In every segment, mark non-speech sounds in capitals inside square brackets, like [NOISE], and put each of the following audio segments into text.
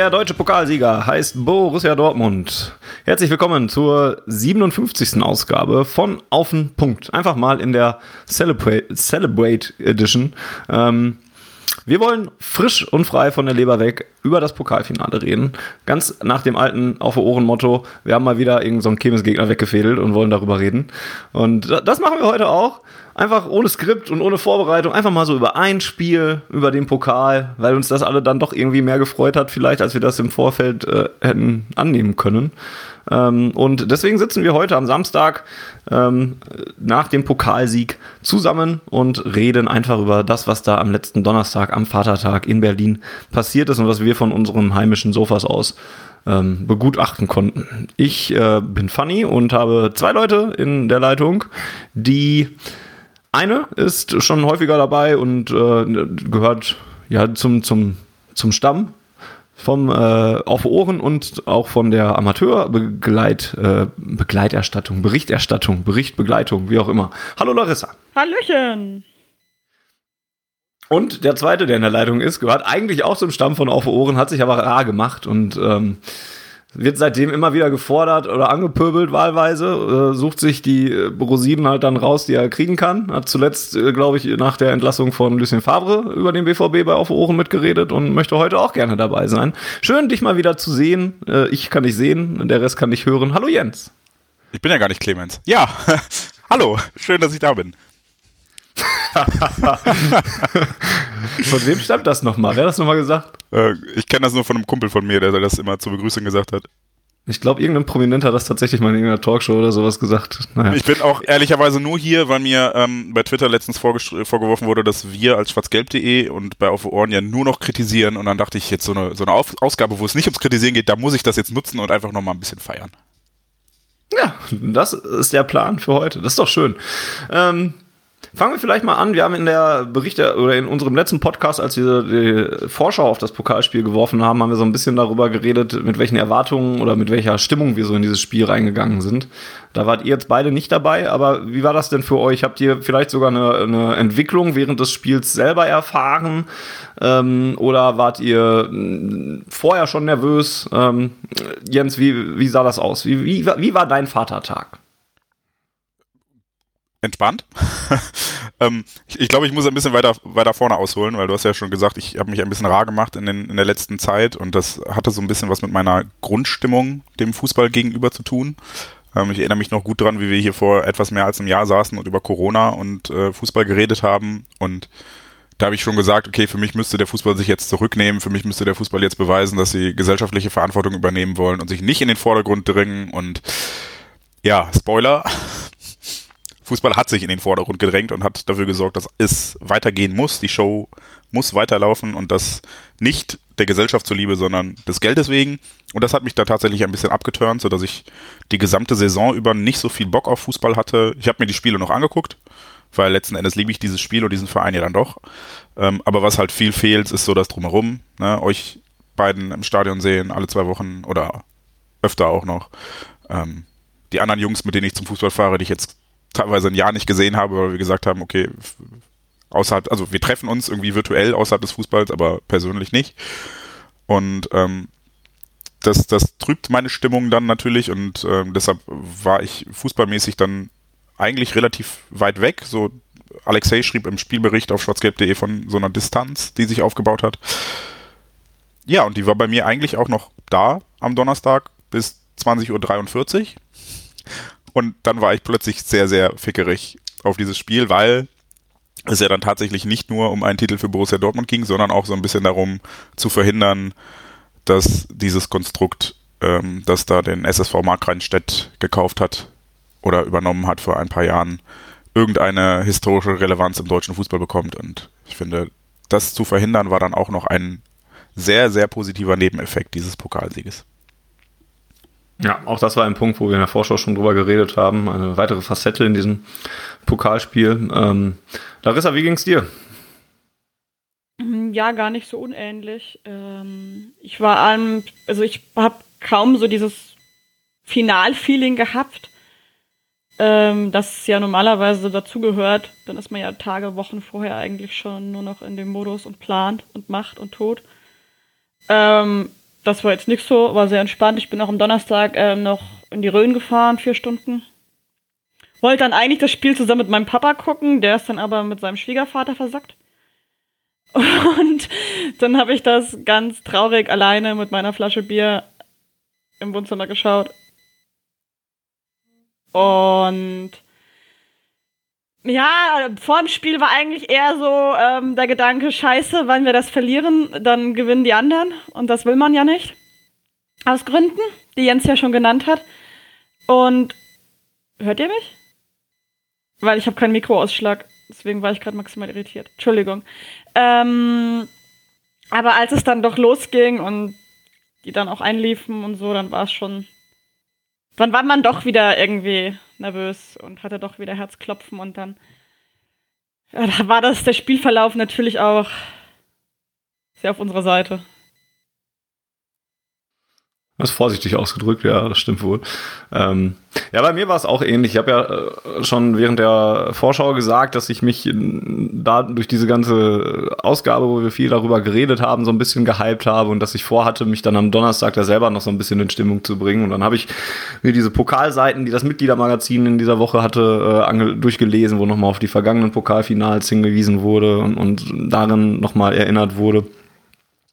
Der deutsche Pokalsieger heißt Borussia Dortmund. Herzlich willkommen zur 57. Ausgabe von Auf den Punkt. Einfach mal in der Celebrate, Celebrate Edition. Ähm, wir wollen frisch und frei von der Leber weg über das Pokalfinale reden. Ganz nach dem alten Auf Ohren Motto. Wir haben mal wieder irgendeinen so Chemis-Gegner weggefädelt und wollen darüber reden. Und das machen wir heute auch einfach ohne Skript und ohne Vorbereitung, einfach mal so über ein Spiel, über den Pokal, weil uns das alle dann doch irgendwie mehr gefreut hat, vielleicht, als wir das im Vorfeld äh, hätten annehmen können. Ähm, und deswegen sitzen wir heute am Samstag ähm, nach dem Pokalsieg zusammen und reden einfach über das, was da am letzten Donnerstag, am Vatertag in Berlin passiert ist und was wir von unseren heimischen Sofas aus ähm, begutachten konnten. Ich äh, bin Fanny und habe zwei Leute in der Leitung, die eine ist schon häufiger dabei und äh, gehört ja zum, zum, zum Stamm vom äh, Auf Ohren und auch von der Amateurbegleit äh, Begleiterstattung, Berichterstattung, Berichtbegleitung, wie auch immer. Hallo Larissa. Hallöchen. Und der zweite, der in der Leitung ist, gehört eigentlich auch zum Stamm von Auf Ohren, hat sich aber rar gemacht und ähm, wird seitdem immer wieder gefordert oder angepöbelt wahlweise, äh, sucht sich die äh, Rosinen halt dann raus, die er kriegen kann. Hat zuletzt, äh, glaube ich, nach der Entlassung von Lucien Favre über den BVB bei Auf Ohren mitgeredet und möchte heute auch gerne dabei sein. Schön, dich mal wieder zu sehen. Äh, ich kann dich sehen, der Rest kann dich hören. Hallo Jens. Ich bin ja gar nicht Clemens. Ja, [LAUGHS] hallo, schön, dass ich da bin. [LAUGHS] von wem stammt das nochmal? Wer hat das nochmal gesagt? Äh, ich kenne das nur von einem Kumpel von mir, der das immer zur Begrüßung gesagt hat. Ich glaube, irgendein Prominenter hat das tatsächlich mal in irgendeiner Talkshow oder sowas gesagt. Naja. Ich bin auch ehrlicherweise nur hier, weil mir ähm, bei Twitter letztens vorgeworfen wurde, dass wir als schwarzgelb.de und bei Auf Ohren ja nur noch kritisieren und dann dachte ich, jetzt so eine, so eine Ausgabe, wo es nicht ums Kritisieren geht, da muss ich das jetzt nutzen und einfach nochmal ein bisschen feiern. Ja, das ist der Plan für heute. Das ist doch schön. Ähm, Fangen wir vielleicht mal an. Wir haben in der Berichte oder in unserem letzten Podcast, als wir die Vorschau auf das Pokalspiel geworfen haben, haben wir so ein bisschen darüber geredet, mit welchen Erwartungen oder mit welcher Stimmung wir so in dieses Spiel reingegangen sind. Da wart ihr jetzt beide nicht dabei, aber wie war das denn für euch? Habt ihr vielleicht sogar eine, eine Entwicklung während des Spiels selber erfahren? Ähm, oder wart ihr hm, vorher schon nervös? Ähm, Jens, wie, wie sah das aus? Wie, wie, wie war dein Vatertag? Entspannt. [LAUGHS] ähm, ich, ich glaube, ich muss ein bisschen weiter, weiter vorne ausholen, weil du hast ja schon gesagt, ich habe mich ein bisschen rar gemacht in, den, in der letzten Zeit und das hatte so ein bisschen was mit meiner Grundstimmung dem Fußball gegenüber zu tun. Ähm, ich erinnere mich noch gut dran, wie wir hier vor etwas mehr als einem Jahr saßen und über Corona und äh, Fußball geredet haben und da habe ich schon gesagt, okay, für mich müsste der Fußball sich jetzt zurücknehmen, für mich müsste der Fußball jetzt beweisen, dass sie gesellschaftliche Verantwortung übernehmen wollen und sich nicht in den Vordergrund dringen und ja, Spoiler, Fußball hat sich in den Vordergrund gedrängt und hat dafür gesorgt, dass es weitergehen muss. Die Show muss weiterlaufen und das nicht der Gesellschaft zuliebe, sondern des Geldes wegen. Und das hat mich da tatsächlich ein bisschen abgeturnt, sodass ich die gesamte Saison über nicht so viel Bock auf Fußball hatte. Ich habe mir die Spiele noch angeguckt, weil letzten Endes liebe ich dieses Spiel und diesen Verein ja dann doch. Ähm, aber was halt viel fehlt, ist so das Drumherum. Ne? Euch beiden im Stadion sehen, alle zwei Wochen oder öfter auch noch. Ähm, die anderen Jungs, mit denen ich zum Fußball fahre, die ich jetzt teilweise ein Jahr nicht gesehen habe, weil wir gesagt haben, okay, außerhalb, also wir treffen uns irgendwie virtuell außerhalb des Fußballs, aber persönlich nicht. Und ähm, das, das trübt meine Stimmung dann natürlich und ähm, deshalb war ich fußballmäßig dann eigentlich relativ weit weg. So Alexei schrieb im Spielbericht auf schwarzgelb.de von so einer Distanz, die sich aufgebaut hat. Ja, und die war bei mir eigentlich auch noch da am Donnerstag bis 20.43 Uhr. Und dann war ich plötzlich sehr, sehr fickerig auf dieses Spiel, weil es ja dann tatsächlich nicht nur um einen Titel für Borussia Dortmund ging, sondern auch so ein bisschen darum zu verhindern, dass dieses Konstrukt, ähm, das da den SSV Markranstädt gekauft hat oder übernommen hat vor ein paar Jahren, irgendeine historische Relevanz im deutschen Fußball bekommt. Und ich finde, das zu verhindern, war dann auch noch ein sehr, sehr positiver Nebeneffekt dieses Pokalsieges. Ja, auch das war ein Punkt, wo wir in der Vorschau schon drüber geredet haben. Eine weitere Facette in diesem Pokalspiel. Ähm, Larissa, wie ging's dir? Mhm, ja, gar nicht so unähnlich. Ähm, ich war allem, also ich habe kaum so dieses Finalfeeling gehabt, ähm, das ja normalerweise dazugehört. Dann ist man ja Tage, Wochen vorher eigentlich schon nur noch in dem Modus und plant und macht und tut. Ähm, das war jetzt nicht so, war sehr entspannt. Ich bin auch am Donnerstag äh, noch in die Rhön gefahren, vier Stunden. Wollte dann eigentlich das Spiel zusammen mit meinem Papa gucken, der ist dann aber mit seinem Schwiegervater versackt. [LAUGHS] Und dann habe ich das ganz traurig alleine mit meiner Flasche Bier im Wohnzimmer geschaut. Und ja, vor dem Spiel war eigentlich eher so ähm, der Gedanke, scheiße, wenn wir das verlieren, dann gewinnen die anderen. Und das will man ja nicht. Aus Gründen, die Jens ja schon genannt hat. Und hört ihr mich? Weil ich habe keinen Mikroausschlag. Deswegen war ich gerade maximal irritiert. Entschuldigung. Ähm, aber als es dann doch losging und die dann auch einliefen und so, dann war es schon. Dann war man doch wieder irgendwie nervös und hatte doch wieder Herzklopfen und dann ja, da war das der Spielverlauf natürlich auch sehr auf unserer Seite. Das ist vorsichtig ausgedrückt, ja, das stimmt wohl. Ähm, ja, bei mir war es auch ähnlich. Ich habe ja äh, schon während der Vorschau gesagt, dass ich mich da durch diese ganze Ausgabe, wo wir viel darüber geredet haben, so ein bisschen gehypt habe und dass ich vorhatte, mich dann am Donnerstag da selber noch so ein bisschen in Stimmung zu bringen. Und dann habe ich mir diese Pokalseiten, die das Mitgliedermagazin in dieser Woche hatte, äh, durchgelesen, wo nochmal auf die vergangenen Pokalfinals hingewiesen wurde und, und darin nochmal erinnert wurde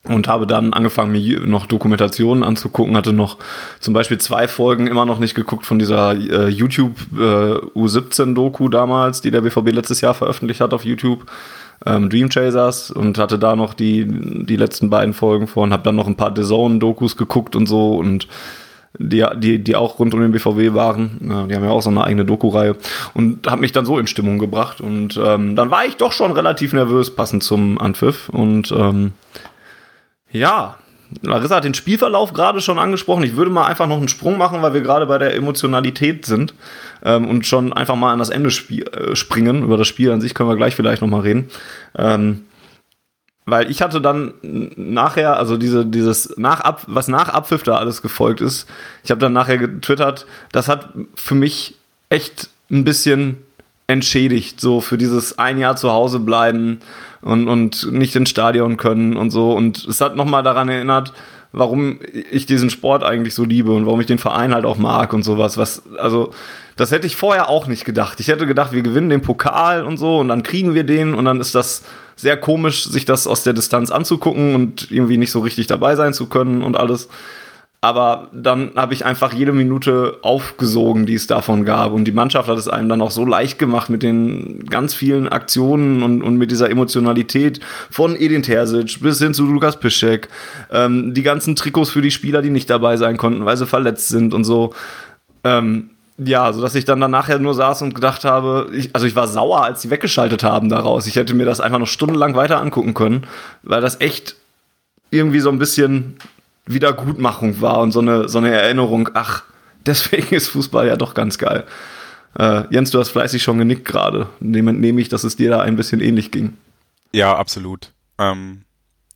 und habe dann angefangen, mir noch Dokumentationen anzugucken, hatte noch zum Beispiel zwei Folgen immer noch nicht geguckt von dieser äh, YouTube äh, U17-Doku damals, die der BVB letztes Jahr veröffentlicht hat auf YouTube, ähm, Dream Chasers und hatte da noch die, die letzten beiden Folgen von, habe dann noch ein paar The Zone-Dokus geguckt und so und die, die, die auch rund um den BVB waren. Die haben ja auch so eine eigene Doku-Reihe und habe mich dann so in Stimmung gebracht und ähm, dann war ich doch schon relativ nervös passend zum Anpfiff und ähm, ja, Larissa hat den Spielverlauf gerade schon angesprochen. Ich würde mal einfach noch einen Sprung machen, weil wir gerade bei der Emotionalität sind ähm, und schon einfach mal an das Ende äh, springen. Über das Spiel an sich können wir gleich vielleicht noch mal reden. Ähm, weil ich hatte dann nachher, also diese, dieses nach Ab, was nach Abpfiff da alles gefolgt ist, ich habe dann nachher getwittert, das hat für mich echt ein bisschen entschädigt, so für dieses ein Jahr zu Hause bleiben und, und nicht ins Stadion können und so. Und es hat nochmal daran erinnert, warum ich diesen Sport eigentlich so liebe und warum ich den Verein halt auch mag und sowas. Was, also, das hätte ich vorher auch nicht gedacht. Ich hätte gedacht, wir gewinnen den Pokal und so und dann kriegen wir den und dann ist das sehr komisch, sich das aus der Distanz anzugucken und irgendwie nicht so richtig dabei sein zu können und alles. Aber dann habe ich einfach jede Minute aufgesogen, die es davon gab. Und die Mannschaft hat es einem dann auch so leicht gemacht mit den ganz vielen Aktionen und, und mit dieser Emotionalität von Edin Terzic bis hin zu Lukas Piszek. Ähm, die ganzen Trikots für die Spieler, die nicht dabei sein konnten, weil sie verletzt sind und so. Ähm, ja, so dass ich dann, dann nachher nur saß und gedacht habe, ich, also ich war sauer, als sie weggeschaltet haben daraus. Ich hätte mir das einfach noch stundenlang weiter angucken können, weil das echt irgendwie so ein bisschen Wiedergutmachung war und so eine, so eine Erinnerung, ach, deswegen ist Fußball ja doch ganz geil. Äh, Jens, du hast fleißig schon genickt gerade. Nehme ich, dass es dir da ein bisschen ähnlich ging. Ja, absolut. Ähm,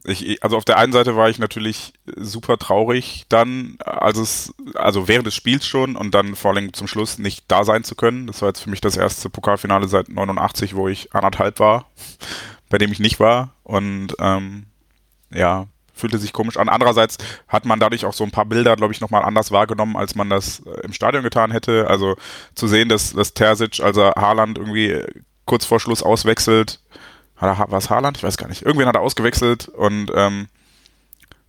ich, also auf der einen Seite war ich natürlich super traurig dann, als es, also während des Spiels schon und dann vor allem zum Schluss nicht da sein zu können. Das war jetzt für mich das erste Pokalfinale seit 89, wo ich anderthalb war, [LAUGHS] bei dem ich nicht war. Und ähm, ja, fühlte sich komisch an. Andererseits hat man dadurch auch so ein paar Bilder, glaube ich, nochmal anders wahrgenommen, als man das äh, im Stadion getan hätte. Also zu sehen, dass, dass Terzic, also Haaland irgendwie kurz vor Schluss auswechselt. War es Haaland? Ich weiß gar nicht. Irgendwen hat er ausgewechselt und ähm,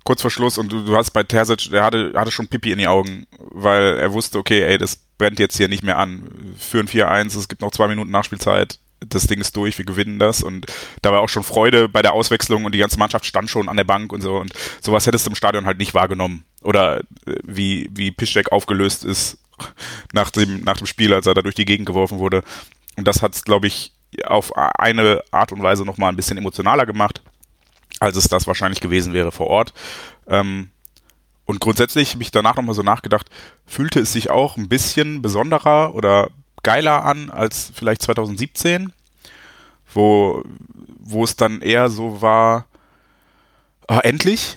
kurz vor Schluss und du, du hast bei Terzic, der hatte, hatte schon Pipi in die Augen, weil er wusste, okay, ey, das brennt jetzt hier nicht mehr an. Führen 4-1, es gibt noch zwei Minuten Nachspielzeit das Ding ist durch, wir gewinnen das. Und da war auch schon Freude bei der Auswechslung und die ganze Mannschaft stand schon an der Bank und so. Und sowas hättest du im Stadion halt nicht wahrgenommen. Oder äh, wie, wie Piszczek aufgelöst ist [LAUGHS] nach dem, nach dem Spiel, als er da durch die Gegend geworfen wurde. Und das hat es, glaube ich, auf eine Art und Weise nochmal ein bisschen emotionaler gemacht. als es das wahrscheinlich gewesen wäre vor Ort. Ähm, und grundsätzlich habe ich danach nochmal so nachgedacht, fühlte es sich auch ein bisschen besonderer oder geiler an als vielleicht 2017, wo, wo es dann eher so war, ah, endlich,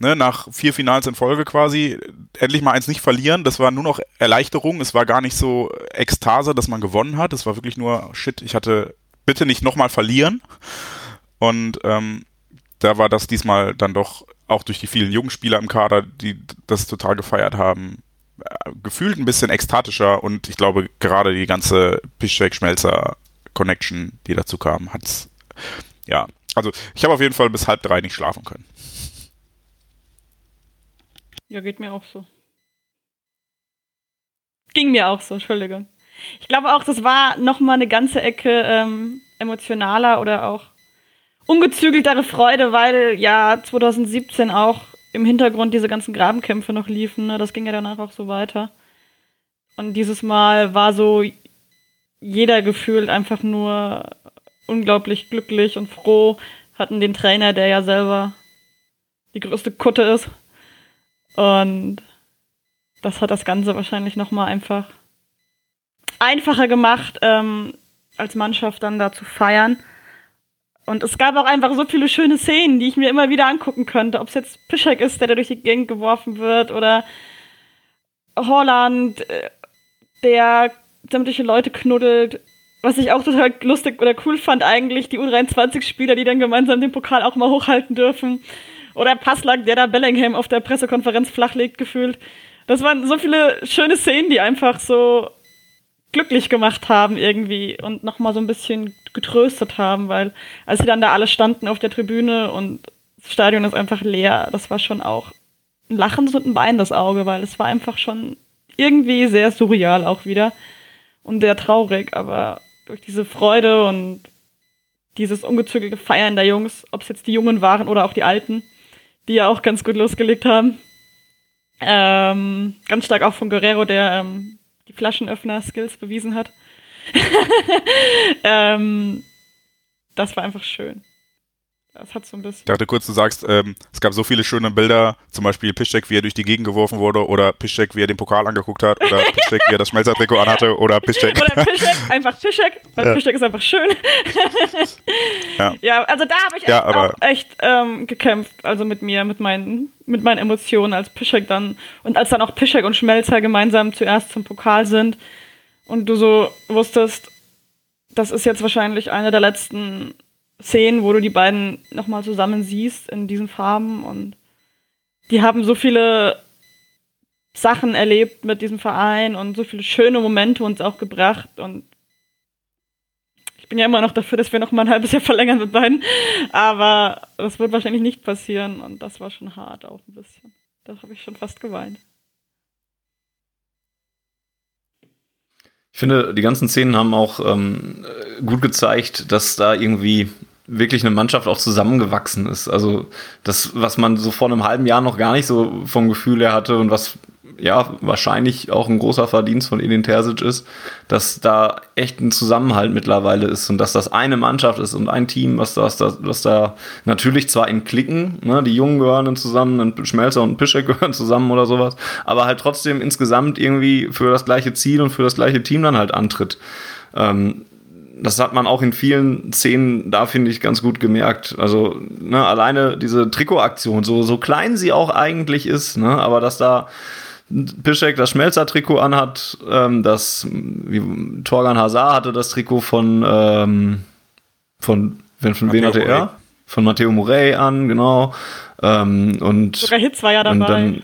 ne, nach vier Finals in Folge quasi, endlich mal eins nicht verlieren. Das war nur noch Erleichterung. Es war gar nicht so Ekstase, dass man gewonnen hat. Es war wirklich nur, shit, ich hatte bitte nicht nochmal verlieren. Und ähm, da war das diesmal dann doch auch durch die vielen jungen Spieler im Kader, die das total gefeiert haben, gefühlt ein bisschen ekstatischer und ich glaube gerade die ganze Pischek-Schmelzer-Connection, die dazu kam, hat's ja, also ich habe auf jeden Fall bis halb drei nicht schlafen können. Ja, geht mir auch so. Ging mir auch so, Entschuldigung. Ich glaube auch, das war noch mal eine ganze Ecke ähm, emotionaler oder auch ungezügeltere Freude, weil ja 2017 auch im Hintergrund diese ganzen Grabenkämpfe noch liefen. Ne? Das ging ja danach auch so weiter. Und dieses Mal war so jeder gefühlt einfach nur unglaublich glücklich und froh. Hatten den Trainer, der ja selber die größte Kutte ist. Und das hat das Ganze wahrscheinlich nochmal einfach einfacher gemacht, ähm, als Mannschaft dann da zu feiern. Und es gab auch einfach so viele schöne Szenen, die ich mir immer wieder angucken könnte. Ob es jetzt Pischek ist, der da durch die Gegend geworfen wird, oder Holland, äh, der sämtliche Leute knuddelt. Was ich auch total lustig oder cool fand eigentlich, die U23-Spieler, die dann gemeinsam den Pokal auch mal hochhalten dürfen. Oder Passlack, der da Bellingham auf der Pressekonferenz flachlegt, gefühlt. Das waren so viele schöne Szenen, die einfach so glücklich gemacht haben irgendwie und nochmal so ein bisschen getröstet haben, weil als sie dann da alle standen auf der Tribüne und das Stadion ist einfach leer, das war schon auch ein Lachen und ein Bein das Auge, weil es war einfach schon irgendwie sehr surreal auch wieder und sehr traurig, aber durch diese Freude und dieses ungezügelte Feiern der Jungs, ob es jetzt die Jungen waren oder auch die Alten, die ja auch ganz gut losgelegt haben. Ähm, ganz stark auch von Guerrero, der ähm, die Flaschenöffner-Skills bewiesen hat. [LAUGHS] ähm, das war einfach schön. Das hat so ein bisschen. Ich dachte kurz, du sagst, ähm, es gab so viele schöne Bilder, zum Beispiel Piszczek, wie er durch die Gegend geworfen wurde, oder Piszczek, wie er den Pokal angeguckt hat, oder [LAUGHS] Piszczek, wie er das Schmelzertrikot anhatte, oder [LAUGHS] Piszczek. Oder Piszczek, einfach Piszczek, weil ja. Piszczek ist einfach schön. ja. ja, also da habe ich ja, auch echt ähm, gekämpft, also mit mir, mit meinen, mit meinen Emotionen, als Piszczek dann, und als dann auch Piszczek und Schmelzer gemeinsam zuerst zum Pokal sind und du so wusstest, das ist jetzt wahrscheinlich eine der letzten Szenen, wo du die beiden nochmal zusammen siehst in diesen Farben und die haben so viele Sachen erlebt mit diesem Verein und so viele schöne Momente uns auch gebracht und ich bin ja immer noch dafür, dass wir noch mal ein halbes Jahr verlängern mit beiden, aber das wird wahrscheinlich nicht passieren und das war schon hart auch ein bisschen. Da habe ich schon fast geweint. Ich finde, die ganzen Szenen haben auch ähm, gut gezeigt, dass da irgendwie wirklich eine Mannschaft auch zusammengewachsen ist. Also das, was man so vor einem halben Jahr noch gar nicht so vom Gefühl her hatte und was ja wahrscheinlich auch ein großer Verdienst von Edin Terzic ist, dass da echt ein Zusammenhalt mittlerweile ist und dass das eine Mannschaft ist und ein Team, was da, was da natürlich zwar in Klicken, ne, die Jungen gehören dann zusammen, ein Schmelzer und ein Pischek [LAUGHS] gehören zusammen oder sowas, aber halt trotzdem insgesamt irgendwie für das gleiche Ziel und für das gleiche Team dann halt antritt. Ähm, das hat man auch in vielen Szenen da, finde ich, ganz gut gemerkt. Also, ne, alleine diese Trikotaktion, so, so klein sie auch eigentlich ist, ne, aber dass da Pischek das Schmelzer-Trikot anhat, ähm, das, wie, Torgan Hazard hatte das Trikot von, ähm, von, von, von wen hatte er? Von Matteo Morey an, genau. Ähm, und, Sogar Hitz war ja dabei. Dann,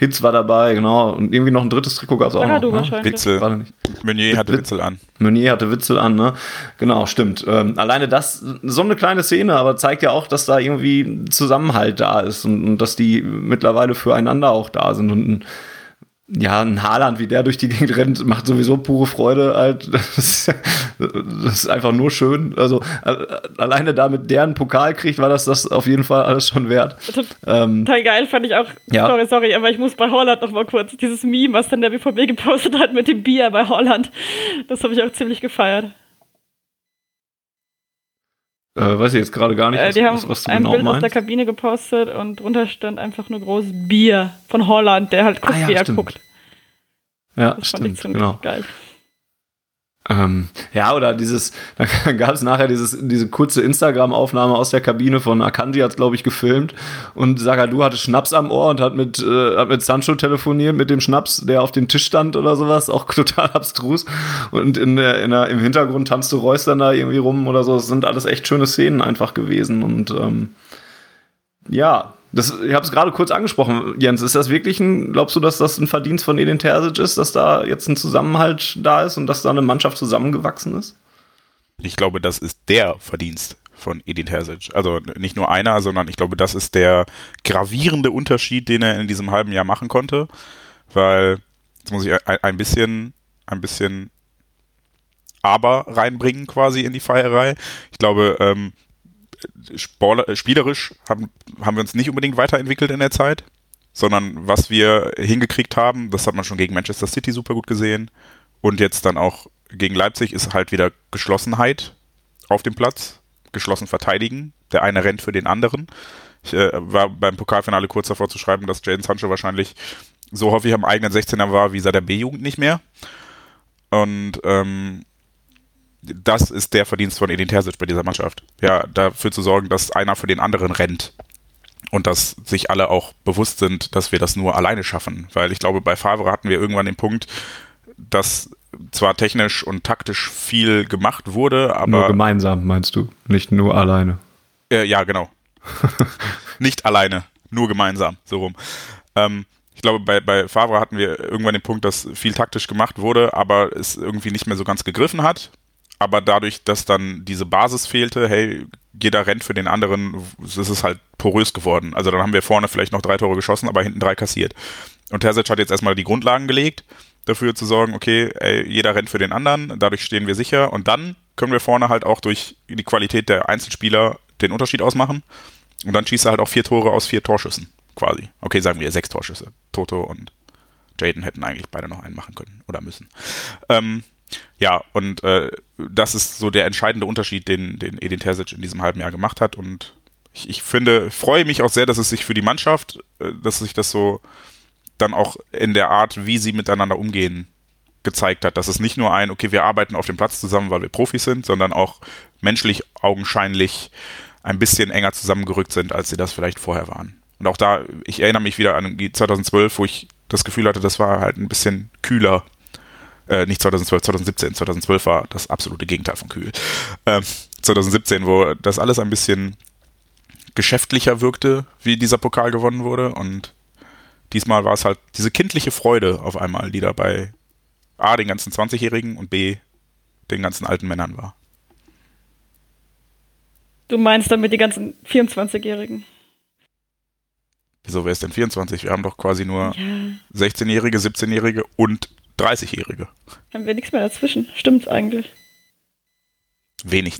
Hitz war dabei, genau. Und irgendwie noch ein drittes Trikot gab es auch noch. Ne? Witzel. Meunier hatte Witzel an. Meunier hatte Witzel an, ne? Genau, stimmt. Ähm, alleine das, so eine kleine Szene, aber zeigt ja auch, dass da irgendwie Zusammenhalt da ist und, und dass die mittlerweile füreinander auch da sind. Und ja, ein Haaland, wie der durch die Gegend rennt, macht sowieso pure Freude. Halt. [LAUGHS] Das, ist, einfach nur schön. Also äh, alleine damit deren Pokal kriegt, war das das auf jeden Fall alles schon wert. Ähm, Total geil fand ich auch. Ja. Sorry, sorry, aber ich muss bei Holland noch mal kurz dieses Meme, was dann der BVB gepostet hat mit dem Bier bei Holland. Das habe ich auch ziemlich gefeiert. Äh, weiß ich jetzt gerade gar nicht, Äh, was, die haben was, was du ein genau Bild aus der meinst. Kabine gepostet und drunter stand einfach nur groß Bier von Holland, der halt guckt, Ah, ja, wie er stimmt. guckt. Ja, Das fand ich stimmt, ziemlich genau. geil. Ähm, ja, oder dieses, [LAUGHS] da gab es nachher dieses, diese kurze Instagram-Aufnahme aus der Kabine von Akanji, hat glaube ich, gefilmt. Und Sagadu hatte Schnaps am Ohr und hat mit, äh, hat mit Sancho telefoniert, mit dem Schnaps, der auf dem Tisch stand oder sowas, auch [LAUGHS] total abstrus. Und in der, in der, im Hintergrund tanzte Reus dann da irgendwie rum oder so. Das sind alles echt schöne Szenen einfach gewesen. Und ähm, ja, das, ich habe es gerade kurz angesprochen, Jens. Ist das wirklich ein, glaubst du, dass das ein Verdienst von Edin Terzic ist, dass da jetzt ein Zusammenhalt da ist und dass da eine Mannschaft zusammengewachsen ist? Ich glaube, das ist der Verdienst von Edin Terzic. Also nicht nur einer, sondern ich glaube, das ist der gravierende Unterschied, den er in diesem halben Jahr machen konnte. Weil, jetzt muss ich ein, bisschen, ein bisschen aber reinbringen quasi in die Feierei. Ich glaube, ähm, Sporler, äh, spielerisch haben, haben wir uns nicht unbedingt weiterentwickelt in der Zeit, sondern was wir hingekriegt haben, das hat man schon gegen Manchester City super gut gesehen und jetzt dann auch gegen Leipzig ist halt wieder Geschlossenheit auf dem Platz, geschlossen verteidigen. Der eine rennt für den anderen. Ich äh, war beim Pokalfinale kurz davor zu schreiben, dass Jaden Sancho wahrscheinlich so häufig am eigenen 16er war wie seit der B-Jugend nicht mehr. Und ähm, das ist der Verdienst von Edin Terzic bei dieser Mannschaft. Ja, dafür zu sorgen, dass einer für den anderen rennt. Und dass sich alle auch bewusst sind, dass wir das nur alleine schaffen. Weil ich glaube, bei Favre hatten wir irgendwann den Punkt, dass zwar technisch und taktisch viel gemacht wurde, nur aber gemeinsam, meinst du? Nicht nur alleine. äh, ja, genau. [LAUGHS] Nicht alleine, nur gemeinsam, so rum. Ähm, ich glaube, bei, bei Favre hatten wir irgendwann den Punkt, dass viel taktisch gemacht wurde, aber es irgendwie nicht mehr so ganz gegriffen hat. Aber dadurch, dass dann diese Basis fehlte, hey, jeder rennt für den anderen, ist es halt porös geworden. Also dann haben wir vorne vielleicht noch drei Tore geschossen, aber hinten drei kassiert. Und Terzic hat jetzt erstmal die Grundlagen gelegt, dafür zu sorgen, okay, ey, jeder rennt für den anderen, dadurch stehen wir sicher und dann können wir vorne halt auch durch die Qualität der Einzelspieler den Unterschied ausmachen. Und dann schießt er halt auch vier Tore aus vier Torschüssen, quasi. Okay, sagen wir sechs Torschüsse. Toto und Jaden hätten eigentlich beide noch einen machen können oder müssen. Ähm, ja, und äh, das ist so der entscheidende Unterschied, den, den Edin Terzic in diesem halben Jahr gemacht hat. Und ich, ich finde, freue mich auch sehr, dass es sich für die Mannschaft, äh, dass sich das so dann auch in der Art, wie sie miteinander umgehen, gezeigt hat. Dass es nicht nur ein, okay, wir arbeiten auf dem Platz zusammen, weil wir Profis sind, sondern auch menschlich augenscheinlich ein bisschen enger zusammengerückt sind, als sie das vielleicht vorher waren. Und auch da, ich erinnere mich wieder an die 2012, wo ich das Gefühl hatte, das war halt ein bisschen kühler. Äh, nicht 2012, 2017. 2012 war das absolute Gegenteil von kühl. Ähm, 2017, wo das alles ein bisschen geschäftlicher wirkte, wie dieser Pokal gewonnen wurde. Und diesmal war es halt diese kindliche Freude auf einmal, die da bei A, den ganzen 20-Jährigen und B, den ganzen alten Männern war. Du meinst damit die ganzen 24-Jährigen? Wieso wäre es denn 24? Wir haben doch quasi nur Ja, 16-Jährige, 17-Jährige und 30-Jährige. haben wir nichts mehr dazwischen. Stimmt eigentlich. Wenig.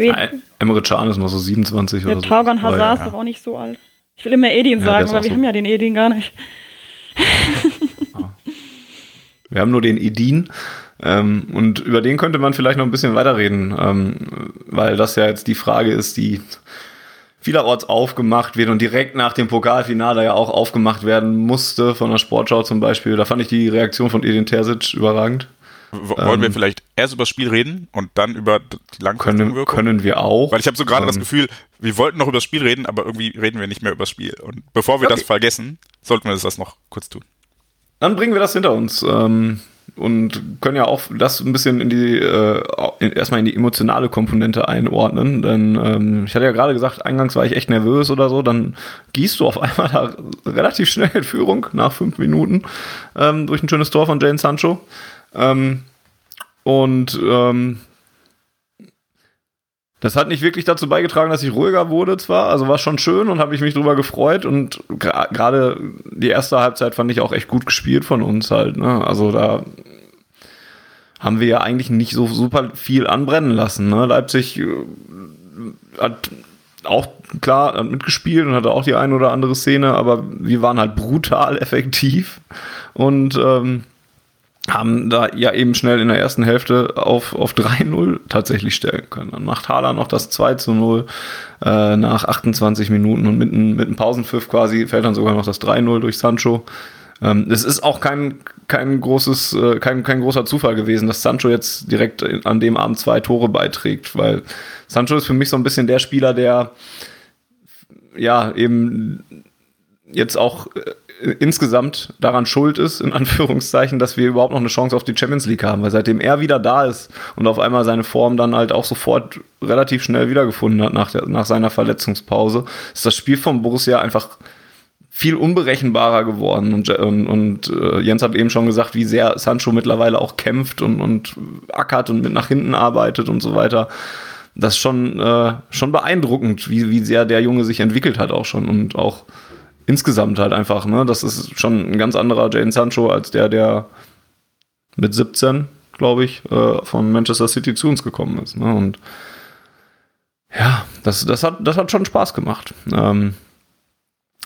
Emre Can ist noch so 27 Der oder so. Taugan Aber Hazard ist ja. doch auch nicht so alt. Ich will immer Edin Ja, sagen, ist aber wir so. haben ja den Edin gar nicht. Wir haben nur den Edin. Ähm, und über den könnte man vielleicht noch ein bisschen weiterreden, ähm, weil das ja jetzt die Frage ist, die vielerorts aufgemacht wird und direkt nach dem Pokalfinale ja auch aufgemacht werden musste, von der Sportschau zum Beispiel. Da fand ich die Reaktion von Edin Terzic überragend. Wollen wir Ähm, vielleicht erst über das Spiel reden und dann über die langfristige Können, wir auch. Weil ich habe so gerade das Ähm, Gefühl, wir wollten noch über das Spiel reden, aber irgendwie reden wir nicht mehr über das Spiel. Und bevor wir Okay. das vergessen, sollten wir das noch kurz tun. Dann bringen wir das hinter uns ähm, und können ja auch das ein bisschen in die äh, erstmal in die emotionale Komponente einordnen. Denn ähm, ich hatte ja gerade gesagt, eingangs war ich echt nervös oder so. Dann gießt du auf einmal da relativ schnell in Führung nach fünf Minuten ähm, durch ein schönes Tor von Jane Sancho. Ähm, und ähm, das hat nicht wirklich dazu beigetragen, dass ich ruhiger wurde zwar, also war schon schön und habe ich mich drüber gefreut und gerade die erste Halbzeit fand ich auch echt gut gespielt von uns halt, ne? Also da haben wir ja eigentlich nicht so super viel anbrennen lassen, ne? Leipzig äh, hat auch klar hat mitgespielt und hatte auch die eine oder andere Szene, aber wir waren halt brutal [LAUGHS] effektiv und ähm, haben da ja eben schnell in der ersten Hälfte auf, auf 3-0 tatsächlich stellen können. Dann macht Haaland noch das 2 zu 0 äh, nach 28 Minuten und mit, mit einem Pausenpfiff quasi fällt dann sogar noch das 3-0 durch Sancho. Ähm, es ist auch kein, kein großes, äh, kein, kein großer Zufall gewesen, dass Sancho jetzt direkt an dem Abend zwei Tore beiträgt, weil Sancho ist für mich so ein bisschen der Spieler, der ja eben jetzt auch äh, insgesamt daran schuld ist, in [LAUGHS] Anführungszeichen, dass wir überhaupt noch eine Chance auf die Champions League haben, weil seitdem er wieder da ist und auf einmal seine Form dann halt auch sofort relativ schnell wiedergefunden hat nach, der, nach seiner Verletzungspause, ist das Spiel von Borussia einfach viel unberechenbarer geworden. Und, und, und äh, Jens hat eben schon gesagt, wie sehr Sancho mittlerweile auch kämpft und, und ackert und mit nach hinten arbeitet und so weiter. Das ist schon, äh, schon beeindruckend, wie, wie sehr der Junge sich entwickelt hat auch schon und auch insgesamt halt einfach, ne? Das ist schon ein ganz anderer Jane Sancho als der, der mit 17, glaube ich, äh, von Manchester City zu uns gekommen ist. Ne? Und ja, das, das, hat, das hat schon Spaß gemacht. Ähm,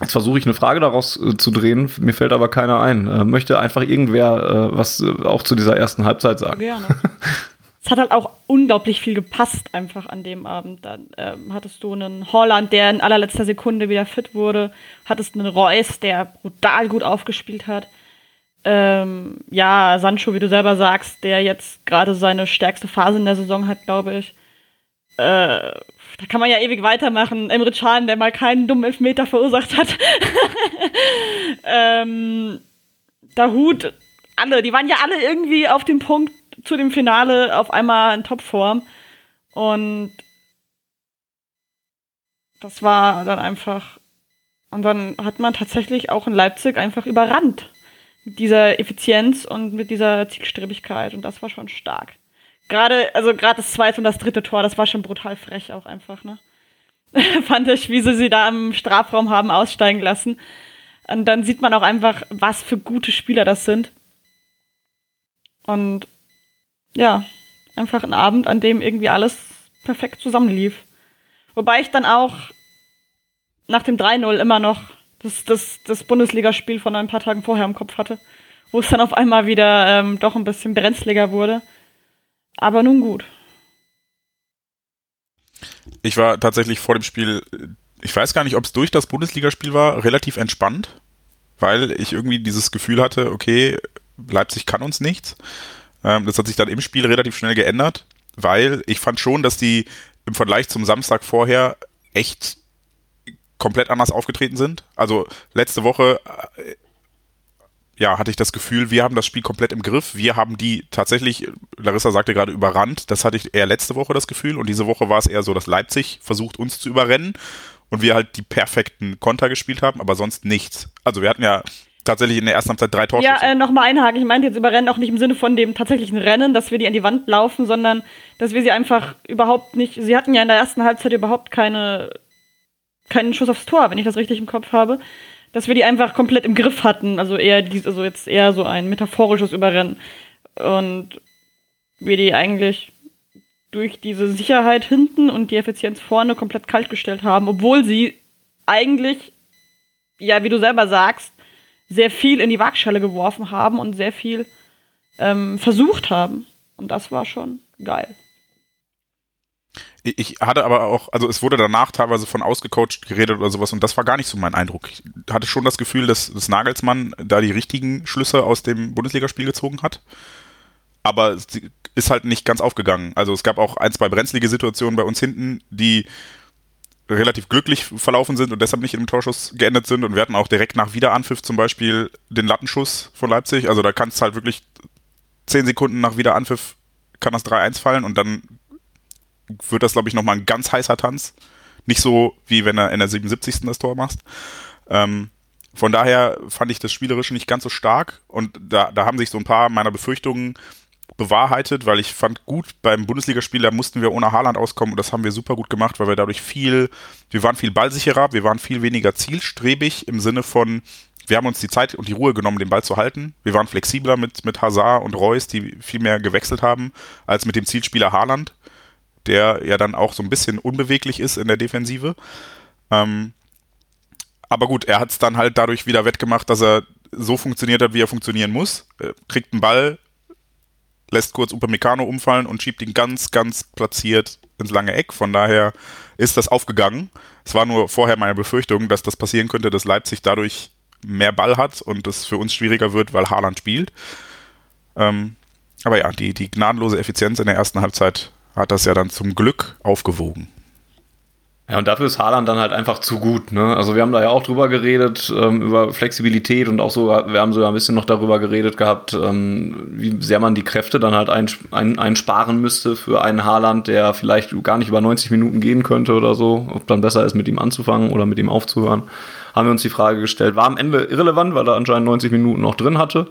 Jetzt versuche ich eine Frage daraus äh, zu drehen, mir fällt aber keiner ein. Äh, möchte einfach irgendwer äh, was äh, auch zu dieser ersten Halbzeit sagen? Gerne. [LAUGHS] es hat halt auch unglaublich viel gepasst einfach an dem Abend. Dann ähm, hattest du einen Holland, der in allerletzter Sekunde wieder fit wurde, hattest einen Reus, der brutal gut aufgespielt hat. Ähm, ja, Sancho, wie du selber sagst, der jetzt gerade seine stärkste Phase in der Saison hat, glaube ich. Äh, da kann man ja ewig weitermachen. Emre Can, der mal keinen dummen Elfmeter verursacht hat. [LAUGHS] ähm, Hut, alle, die waren ja alle irgendwie auf dem Punkt zu dem Finale auf einmal in Topform. Und das war dann einfach. Und dann hat man tatsächlich auch in Leipzig einfach überrannt. Mit dieser Effizienz und mit dieser Zielstrebigkeit. Und das war schon stark. Gerade, also gerade das zweite und das dritte Tor, das war schon brutal frech auch einfach, ne? [LAUGHS] Fand ich, wie sie sie da im Strafraum haben aussteigen lassen. Und dann sieht man auch einfach, was für gute Spieler das sind. Und ja, einfach ein Abend, an dem irgendwie alles perfekt zusammenlief. Wobei ich dann auch nach dem 3-0 immer noch das, das, das Bundesligaspiel von ein paar Tagen vorher im Kopf hatte, wo es dann auf einmal wieder ähm, doch ein bisschen brenzliger wurde. Aber nun gut. Ich war tatsächlich vor dem Spiel, ich weiß gar nicht, ob es durch das Bundesligaspiel war, relativ entspannt, weil ich irgendwie dieses Gefühl hatte, okay, Leipzig kann uns nichts. Ähm, das hat sich dann im Spiel relativ schnell geändert, weil ich fand schon, dass die im Vergleich zum Samstag vorher echt komplett anders aufgetreten sind. Also letzte Woche äh, ja, hatte ich das Gefühl, wir haben das Spiel komplett im Griff. Wir haben die tatsächlich, Larissa sagte gerade, überrannt. Das hatte ich eher letzte Woche das Gefühl. Und diese Woche war es eher so, dass Leipzig versucht, uns zu überrennen und wir halt die perfekten Konter gespielt haben, aber sonst nichts. Also wir hatten ja tatsächlich in der ersten Halbzeit drei Torschüsse. Ja, äh, nochmal einhaken. Ich meinte jetzt überrennen auch nicht im Sinne von dem tatsächlichen Rennen, dass wir die an die Wand laufen, sondern dass wir sie einfach überhaupt nicht. Sie hatten ja in der ersten Halbzeit überhaupt keine, keinen Schuss aufs Tor, wenn ich das richtig im Kopf habe dass wir die einfach komplett im Griff hatten. Also eher dies, also jetzt eher so ein metaphorisches Überrennen. Und wir die eigentlich durch diese Sicherheit hinten und die Effizienz vorne komplett kalt gestellt haben, obwohl sie eigentlich, ja, wie du selber sagst, sehr viel in die Waagschale geworfen haben und sehr viel ähm, versucht haben. Und das war schon geil. Ich hatte aber auch, also es wurde danach teilweise von ausgecoacht geredet oder sowas und das war gar nicht so mein Eindruck. Ich hatte schon das Gefühl, dass, dass Nagelsmann da die richtigen Schlüsse aus dem Bundesligaspiel gezogen hat. Aber es ist halt nicht ganz aufgegangen. Also es gab auch ein, zwei brenzlige Situationen bei uns hinten, die relativ glücklich verlaufen sind und deshalb nicht dem Torschuss geendet sind. Und wir hatten auch direkt nach Wiederanpfiff zum Beispiel den Lattenschuss von Leipzig. Also da kann es halt wirklich zehn Sekunden nach Wiederanpfiff kann das 3-1 fallen und dann wird das, glaube ich, nochmal ein ganz heißer Tanz. Nicht so, wie wenn er in der 77. das Tor macht. Ähm, von daher fand ich das Spielerische nicht ganz so stark und da, da haben sich so ein paar meiner Befürchtungen bewahrheitet, weil ich fand gut, beim Bundesligaspiel, da mussten wir ohne Haaland auskommen und das haben wir super gut gemacht, weil wir dadurch viel, wir waren viel ballsicherer, wir waren viel weniger zielstrebig im Sinne von, wir haben uns die Zeit und die Ruhe genommen, den Ball zu halten. Wir waren flexibler mit, mit Hazard und Reus, die viel mehr gewechselt haben, als mit dem Zielspieler Haaland der ja dann auch so ein bisschen unbeweglich ist in der Defensive. Ähm, aber gut, er hat es dann halt dadurch wieder wettgemacht, dass er so funktioniert hat, wie er funktionieren muss. Er kriegt einen Ball, lässt kurz Upamecano umfallen und schiebt ihn ganz, ganz platziert ins lange Eck. Von daher ist das aufgegangen. Es war nur vorher meine Befürchtung, dass das passieren könnte, dass Leipzig dadurch mehr Ball hat und es für uns schwieriger wird, weil Haaland spielt. Ähm, aber ja, die, die gnadenlose Effizienz in der ersten Halbzeit hat das ja dann zum Glück aufgewogen. Ja, und dafür ist Haaland dann halt einfach zu gut. Ne? Also wir haben da ja auch drüber geredet, ähm, über Flexibilität und auch so, wir haben sogar ein bisschen noch darüber geredet gehabt, ähm, wie sehr man die Kräfte dann halt ein, ein, einsparen müsste für einen Haaland, der vielleicht gar nicht über 90 Minuten gehen könnte oder so, ob dann besser ist, mit ihm anzufangen oder mit ihm aufzuhören. Haben wir uns die Frage gestellt. War am Ende irrelevant, weil er anscheinend 90 Minuten noch drin hatte.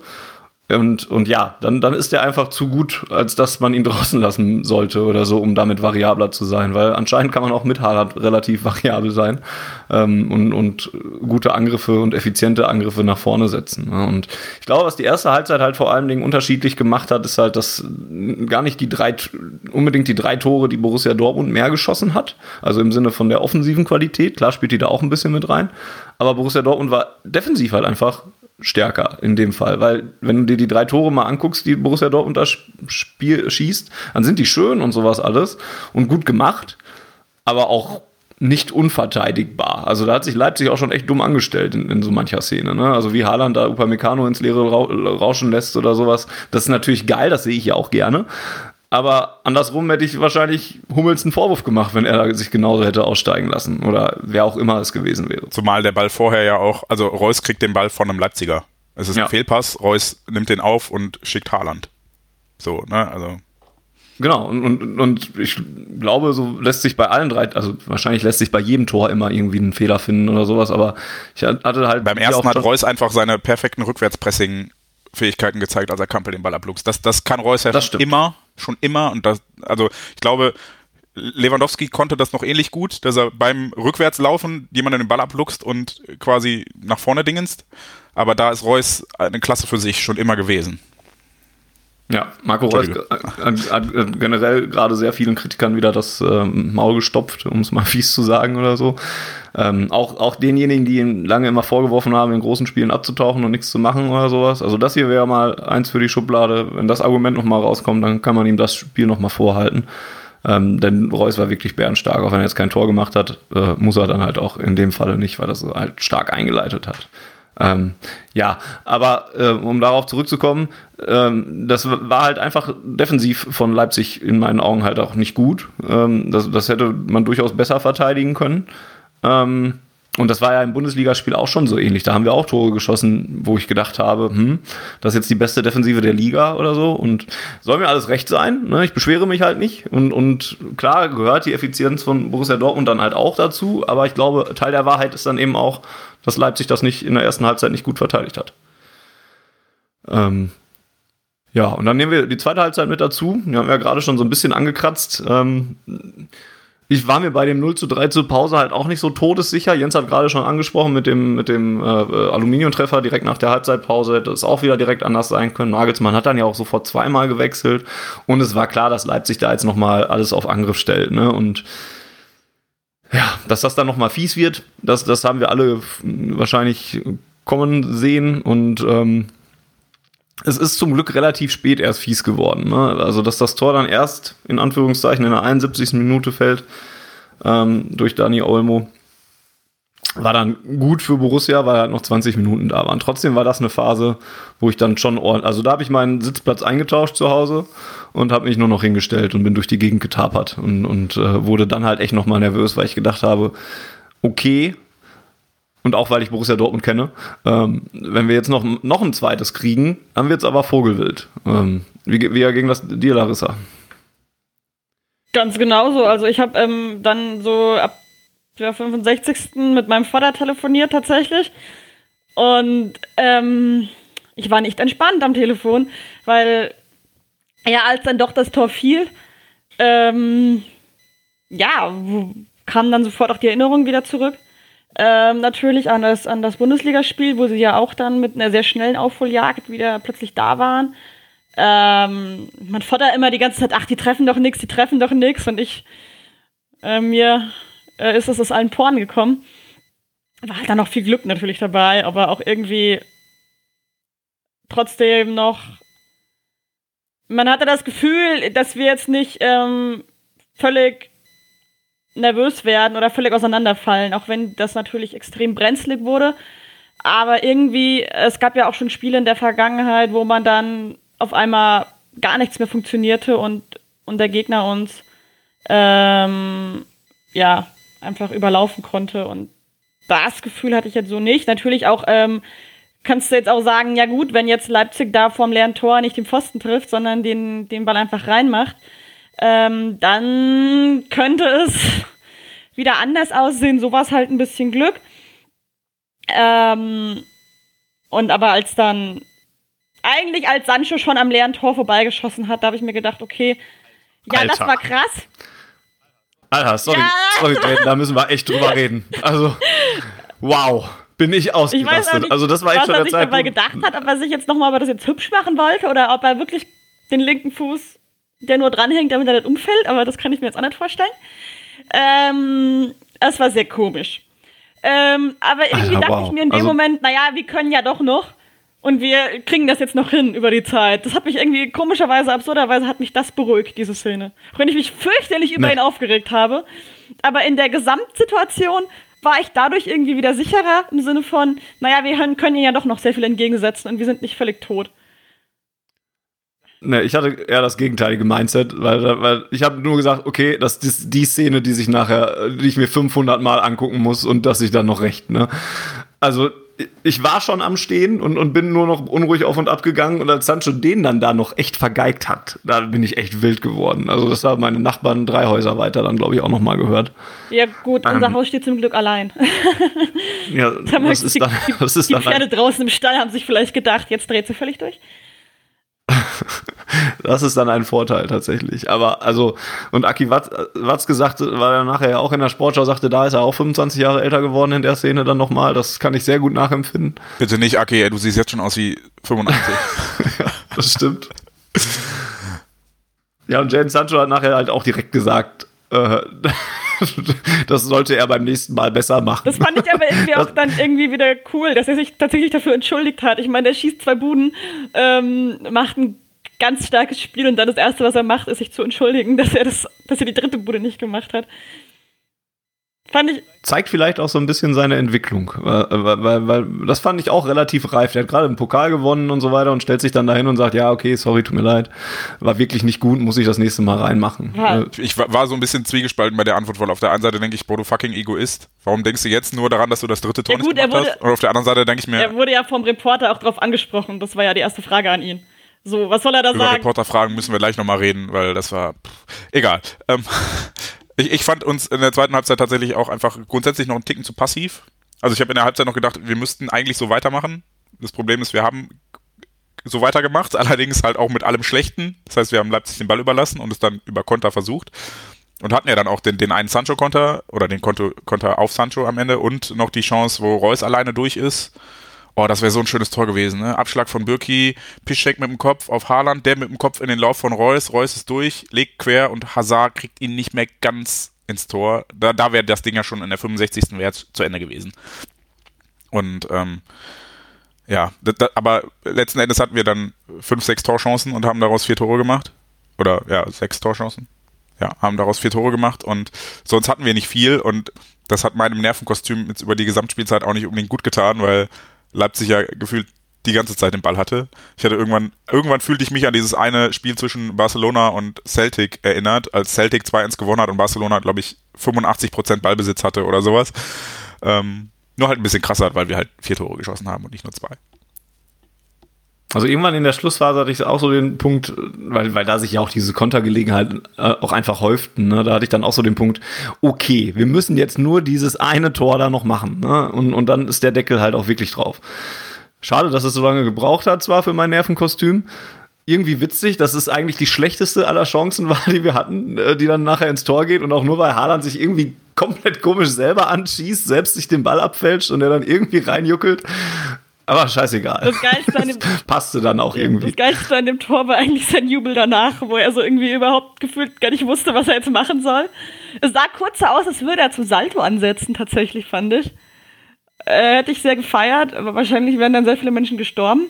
Und, und ja, dann, dann ist er einfach zu gut, als dass man ihn [LAUGHS] draußen lassen sollte oder so, um damit variabler zu sein. Weil anscheinend kann man auch mit Haaland relativ [LAUGHS] variabel sein ähm, und, und gute Angriffe und effiziente Angriffe nach vorne setzen. Ne? Und ich glaube, was die erste Halbzeit halt vor allen Dingen unterschiedlich gemacht hat, ist halt, dass gar nicht die drei, unbedingt die drei Tore, die Borussia Dortmund mehr geschossen hat. Also im Sinne von der offensiven Qualität. Klar spielt die da auch ein bisschen mit rein. Aber Borussia Dortmund war defensiv halt einfach stärker in dem Fall, weil wenn du dir die drei Tore mal anguckst, die Borussia Dortmund da Spiel schießt, dann sind die schön und sowas alles und gut gemacht, aber auch nicht unverteidigbar. Also da hat sich Leipzig auch schon echt dumm angestellt in, in so mancher Szene. Ne? Also wie Haaland da Upamecano ins Leere rauschen lässt oder sowas. Das ist natürlich geil, das sehe ich ja auch gerne. Aber andersrum hätte ich wahrscheinlich Hummels einen Vorwurf gemacht, wenn er sich genauso hätte aussteigen lassen. Oder wer auch immer es gewesen wäre. Zumal der Ball vorher ja auch, also Reus kriegt den Ball von einem Leipziger. Es ist ja. ein Fehlpass, Reus nimmt den auf und schickt Haaland. So, ne, also. Genau, und, und, und ich glaube, so lässt sich bei allen drei, also wahrscheinlich lässt sich bei jedem Tor immer irgendwie einen Fehler finden oder sowas, aber ich hatte halt. Beim ersten hat Reus einfach seine perfekten Rückwärtspressing Fähigkeiten gezeigt, als er Kampel den Ball abluchst. Das, das kann Reus ja das immer, schon immer. Und das, also ich glaube, Lewandowski konnte das noch ähnlich gut, dass er beim Rückwärtslaufen jemanden den Ball abluchst und quasi nach vorne dingenst. Aber da ist Reus eine Klasse für sich schon immer gewesen. Ja, Marco Reus hat, hat generell gerade sehr vielen Kritikern wieder das ähm, Maul gestopft, um es mal [LAUGHS] fies zu sagen oder so. Ähm, auch, auch denjenigen, die ihn lange immer vorgeworfen haben, in großen Spielen abzutauchen und nichts zu machen oder sowas. Also das hier wäre mal eins für die Schublade. Wenn das Argument nochmal rauskommt, dann kann man ihm das Spiel nochmal vorhalten. Ähm, denn Reus war wirklich bärenstark, auch wenn er jetzt kein Tor gemacht hat, äh, muss er dann halt auch in dem Falle nicht, weil er es halt stark eingeleitet hat. Ähm, ja, aber äh, um darauf zurückzukommen, ähm, das war halt einfach defensiv von Leipzig in meinen Augen halt auch nicht gut. Ähm, das, das hätte man durchaus besser verteidigen können. Ähm, und das war ja im Bundesligaspiel auch schon so ähnlich. Da haben wir auch Tore geschossen, wo ich gedacht habe, hm, das ist jetzt die beste Defensive der Liga oder so. Und soll mir alles recht sein. Ne? Ich beschwere mich halt nicht. Und, und klar gehört die Effizienz von Borussia Dortmund dann halt auch dazu. Aber ich glaube, Teil der Wahrheit ist dann eben auch, dass Leipzig das nicht in der ersten Halbzeit nicht gut verteidigt hat. Ähm, ja, und dann nehmen wir die zweite Halbzeit mit dazu. Wir haben ja gerade schon so ein bisschen angekratzt. Ähm, ich war mir bei dem 0 zu 3 zur Pause halt auch nicht so todessicher. Jens hat gerade schon angesprochen mit dem, mit dem äh, Aluminiumtreffer direkt nach der Halbzeitpause. Das ist auch wieder direkt anders sein können. Nagelsmann hat dann ja auch sofort zweimal gewechselt. Und es war klar, dass Leipzig da jetzt nochmal alles auf Angriff stellt. Ne? Und ja, dass das dann nochmal fies wird, das, das haben wir alle wahrscheinlich kommen sehen. Und ähm, es ist zum Glück relativ spät erst fies geworden. Ne? Also, dass das Tor dann erst in Anführungszeichen in der 71. Minute fällt ähm, durch Dani Olmo, war dann gut für Borussia, weil halt noch 20 Minuten da waren. Trotzdem war das eine Phase, wo ich dann schon, also da habe ich meinen Sitzplatz eingetauscht zu Hause und habe mich nur noch hingestellt und bin durch die Gegend getapert und, und äh, wurde dann halt echt nochmal nervös, weil ich gedacht habe, okay, und auch weil ich Borussia Dortmund kenne, ähm, wenn wir jetzt noch, noch ein zweites kriegen, dann wird es aber Vogelwild. Ähm, wie, wie ging das dir, Larissa? Ganz genauso. Also ich habe ähm, dann so ab der 65. mit meinem Vater telefoniert tatsächlich. Und ähm, ich war nicht entspannt am Telefon, weil ja, als dann doch das Tor fiel, ähm, ja, kam dann sofort auch die Erinnerung wieder zurück. Ähm, natürlich an das, an das Bundesligaspiel, wo sie ja auch dann mit einer sehr schnellen Aufholjagd wieder plötzlich da waren. Ähm, mein Vater immer die ganze Zeit, ach, die treffen doch nichts, die treffen doch nichts. Und ich, äh, mir äh, ist es aus allen Poren gekommen. War halt dann noch viel Glück natürlich dabei, aber auch irgendwie trotzdem noch man hatte das Gefühl, dass wir jetzt nicht ähm, völlig nervös werden oder völlig auseinanderfallen, auch wenn das natürlich extrem brenzlig wurde. Aber irgendwie, es gab ja auch schon Spiele in der Vergangenheit, wo man dann auf einmal gar nichts mehr funktionierte und, und der Gegner uns ähm, ja einfach überlaufen konnte. Und das Gefühl hatte ich jetzt so nicht. Natürlich auch ähm, kannst du jetzt auch sagen, ja gut, wenn jetzt Leipzig da vorm leeren Tor nicht den Pfosten trifft, sondern den, den Ball einfach reinmacht, ähm, dann könnte es wieder anders aussehen. So war es halt ein bisschen Glück. Ähm, und aber als dann, eigentlich als Sancho schon am leeren Tor vorbeigeschossen hat, da habe ich mir gedacht, okay, ja, Alter. das war krass. Alter, sorry, ja. sorry, da müssen wir echt drüber reden. Also, wow bin ich ausgerastet. Nicht, also das war echt was schon er sich dabei gedacht hat, ob er sich jetzt nochmal das jetzt hübsch machen wollte oder ob er wirklich den linken Fuß, der nur dranhängt, damit er nicht umfällt, aber das kann ich mir jetzt auch nicht vorstellen. Ähm, es war sehr komisch. Ähm, aber irgendwie Alter, dachte wow. ich mir in dem also, Moment, naja, wir können ja doch noch und wir kriegen das jetzt noch hin über die Zeit. Das hat mich irgendwie komischerweise, absurderweise hat mich das beruhigt, diese Szene. Auch wenn ich mich fürchterlich über nee. ihn aufgeregt habe. Aber in der Gesamtsituation war ich dadurch irgendwie wieder sicherer im Sinne von, naja, wir können ihr ja doch noch sehr viel entgegensetzen und wir sind nicht völlig tot. Ne, ich hatte eher das gegenteilige Mindset, weil, weil ich habe nur gesagt, okay, das ist die Szene, die sich nachher, die ich mir 500 Mal angucken muss und dass ich dann noch recht, ne? Also ich war schon am Stehen und, und bin nur noch unruhig auf und ab gegangen und als Sancho den dann da noch echt vergeigt hat, da bin ich echt wild geworden. Also das haben meine Nachbarn drei Häuser weiter dann, glaube ich, auch noch mal gehört. Ja gut, unser ähm, Haus steht zum Glück allein. [LAUGHS] ja, das ist dann, das ist die, die Pferde draußen im Stall haben sich vielleicht gedacht, jetzt dreht sie völlig durch. [LAUGHS] das ist dann ein Vorteil tatsächlich. Aber also, und Aki Watz, Watzke sagte, war ja nachher ja auch in der Sportschau, sagte, da ist er auch 25 Jahre älter geworden in der Szene dann nochmal. Das kann ich sehr gut nachempfinden. Bitte nicht, Aki, du siehst jetzt schon aus wie 85. [LAUGHS] ja, das stimmt. ja, und Jaden Sancho hat nachher halt auch direkt gesagt, äh, [LAUGHS] das sollte er beim nächsten Mal besser machen. Das fand ich aber irgendwie auch dann irgendwie wieder cool, dass er sich tatsächlich dafür entschuldigt hat. Ich meine, er schießt zwei Buden, ähm, macht ein ganz starkes Spiel und dann das Erste, was er macht, ist sich zu entschuldigen, dass er, das, dass er die dritte Bude nicht gemacht hat. Fand ich. Zeigt vielleicht auch so ein bisschen seine Entwicklung. Weil, weil, weil das fand ich auch relativ reif. Der hat gerade im Pokal gewonnen und so weiter und stellt sich dann dahin und sagt, ja, okay, sorry, tut mir leid. War wirklich nicht gut, muss ich das nächste Mal reinmachen. Ja. Ich war so ein bisschen zwiegespalten bei der Antwort, weil auf der einen Seite denke ich, boah, du fucking Egoist. Warum denkst du jetzt nur daran, dass du das dritte Tor ja, gut, nicht gemacht wurde, hast? Und auf der anderen Seite denke ich mir. Er wurde ja vom Reporter auch drauf angesprochen. Das war ja die erste Frage an ihn. So, was soll er da über sagen? Reporterfragen müssen wir gleich nochmal reden, weil das war. Pff, egal. Ähm, [LAUGHS] ich, ich fand uns in der zweiten Halbzeit tatsächlich auch einfach grundsätzlich noch einen Ticken zu passiv. Also ich habe in der Halbzeit noch gedacht, wir müssten eigentlich so weitermachen. Das Problem ist, wir haben so weitergemacht, [LAUGHS] allerdings halt auch mit allem Schlechten. Das heißt, wir haben Leipzig den Ball überlassen und es dann über Konter versucht. Und hatten ja dann auch den, den einen Sancho-Konter oder den Konter, Konter auf Sancho am Ende und noch die Chance, wo Reus alleine durch ist. Oh, das wäre so ein schönes Tor gewesen. Ne? Abschlag von Birki, Piszczek mit dem Kopf auf Haaland, der mit dem Kopf in den Lauf von Reus. Reus ist durch, legt quer und Hazard kriegt ihn nicht mehr ganz ins Tor. Da, da wäre das Ding ja schon in der 65. Wert zu Ende gewesen. Und ähm, ja, das, das, aber letzten Endes hatten wir dann fünf, sechs Torchancen und haben daraus vier Tore gemacht. Oder ja, sechs Torchancen. Ja, haben daraus vier Tore gemacht und sonst hatten wir nicht viel und das hat meinem Nervenkostüm jetzt über die Gesamtspielzeit auch nicht unbedingt gut getan, weil Leipzig ja gefühlt die ganze Zeit den Ball hatte. Ich hatte irgendwann, irgendwann fühlte ich mich an dieses eine Spiel zwischen Barcelona und Celtic erinnert, als Celtic 2-1 gewonnen hat und Barcelona, glaube ich, 85% Ballbesitz hatte oder sowas. Ähm, nur halt ein bisschen krasser, weil wir halt vier Tore geschossen haben und nicht nur zwei. Also irgendwann in der Schlussphase hatte ich auch so den Punkt, weil, weil da sich ja auch diese Kontergelegenheiten äh, auch einfach häuften, ne? da hatte ich dann auch so den Punkt, okay, wir müssen jetzt nur dieses eine Tor da noch machen. Ne? Und, und dann ist der Deckel halt auch wirklich drauf. Schade, dass es so lange gebraucht hat, zwar für mein Nervenkostüm. Irgendwie witzig, dass es eigentlich die schlechteste aller Chancen war, die wir hatten, äh, die dann nachher ins Tor geht und auch nur weil Haaland sich irgendwie komplett komisch selber anschießt, selbst sich den Ball abfälscht und er dann irgendwie reinjuckelt. Aber scheißegal. Das Geilste an dem, [LAUGHS] passte dann auch irgendwie. Das Geilste an dem Tor war eigentlich sein Jubel danach, wo er so irgendwie überhaupt gefühlt gar nicht wusste, was er jetzt machen soll. Es sah kurz so aus, als würde er zum Salto ansetzen, tatsächlich, fand ich. Äh, hätte ich sehr gefeiert, aber wahrscheinlich wären dann sehr viele Menschen gestorben.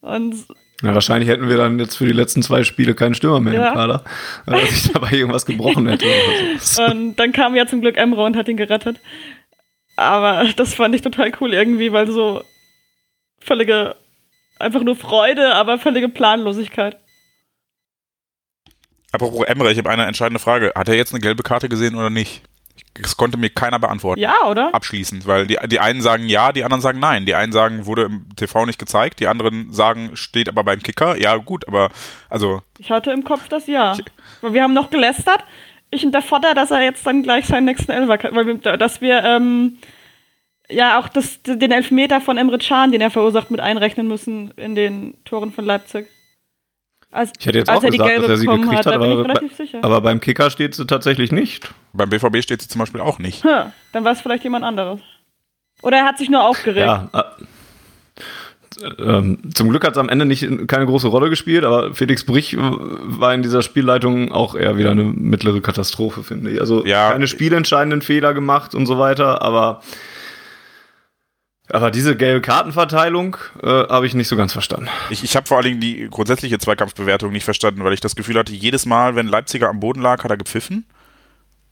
Und Ja, wahrscheinlich hätten wir dann jetzt für die letzten zwei Spiele keinen Stürmer mehr Ja. im Kader, weil sich dabei irgendwas gebrochen hätte. So. Und dann kam ja zum Glück Emre und hat ihn gerettet. Aber das fand ich total cool irgendwie, weil so völlige, einfach nur Freude, aber völlige Planlosigkeit. Apropos Emre, ich habe eine entscheidende Frage. Hat er jetzt eine gelbe Karte gesehen oder nicht? Das konnte mir keiner beantworten. Ja, oder? Abschließend, weil die, die einen sagen ja, die anderen sagen nein. Die einen sagen, wurde im TV nicht gezeigt, die anderen sagen, steht aber beim Kicker. Ja, gut, aber also Ich hatte im Kopf das Ja. Weil wir haben noch gelästert. Ich und der Vater, dass er jetzt dann gleich seinen nächsten Elfer. Weil wir, dass wir ähm, ja auch das, den Elfmeter von Emre Can, den er verursacht, mit einrechnen müssen in den Toren von Leipzig. Als, Ich hätte jetzt als auch er die gesagt, gelbe dass er sie bekommen gekriegt hat, hat, da bin ich aber, relativ sicher. aber beim Kicker steht sie tatsächlich nicht. beim BVB steht sie zum Beispiel auch nicht. Hm, dann war es vielleicht jemand anderes. Oder er hat sich nur aufgeregt. Ja. äh, Ähm, zum Glück hat es am Ende nicht keine große Rolle gespielt, aber Felix Brich war in dieser Spielleitung auch eher wieder eine mittlere Katastrophe, finde ich. Also Ja. keine spielentscheidenden Fehler gemacht und so weiter, aber aber diese gelbe Kartenverteilung äh, habe ich nicht so ganz verstanden. Ich, ich habe vor allen Dingen die grundsätzliche Zweikampfbewertung nicht verstanden, weil ich das Gefühl hatte, jedes Mal, wenn Leipziger am Boden lag, hat er gepfiffen.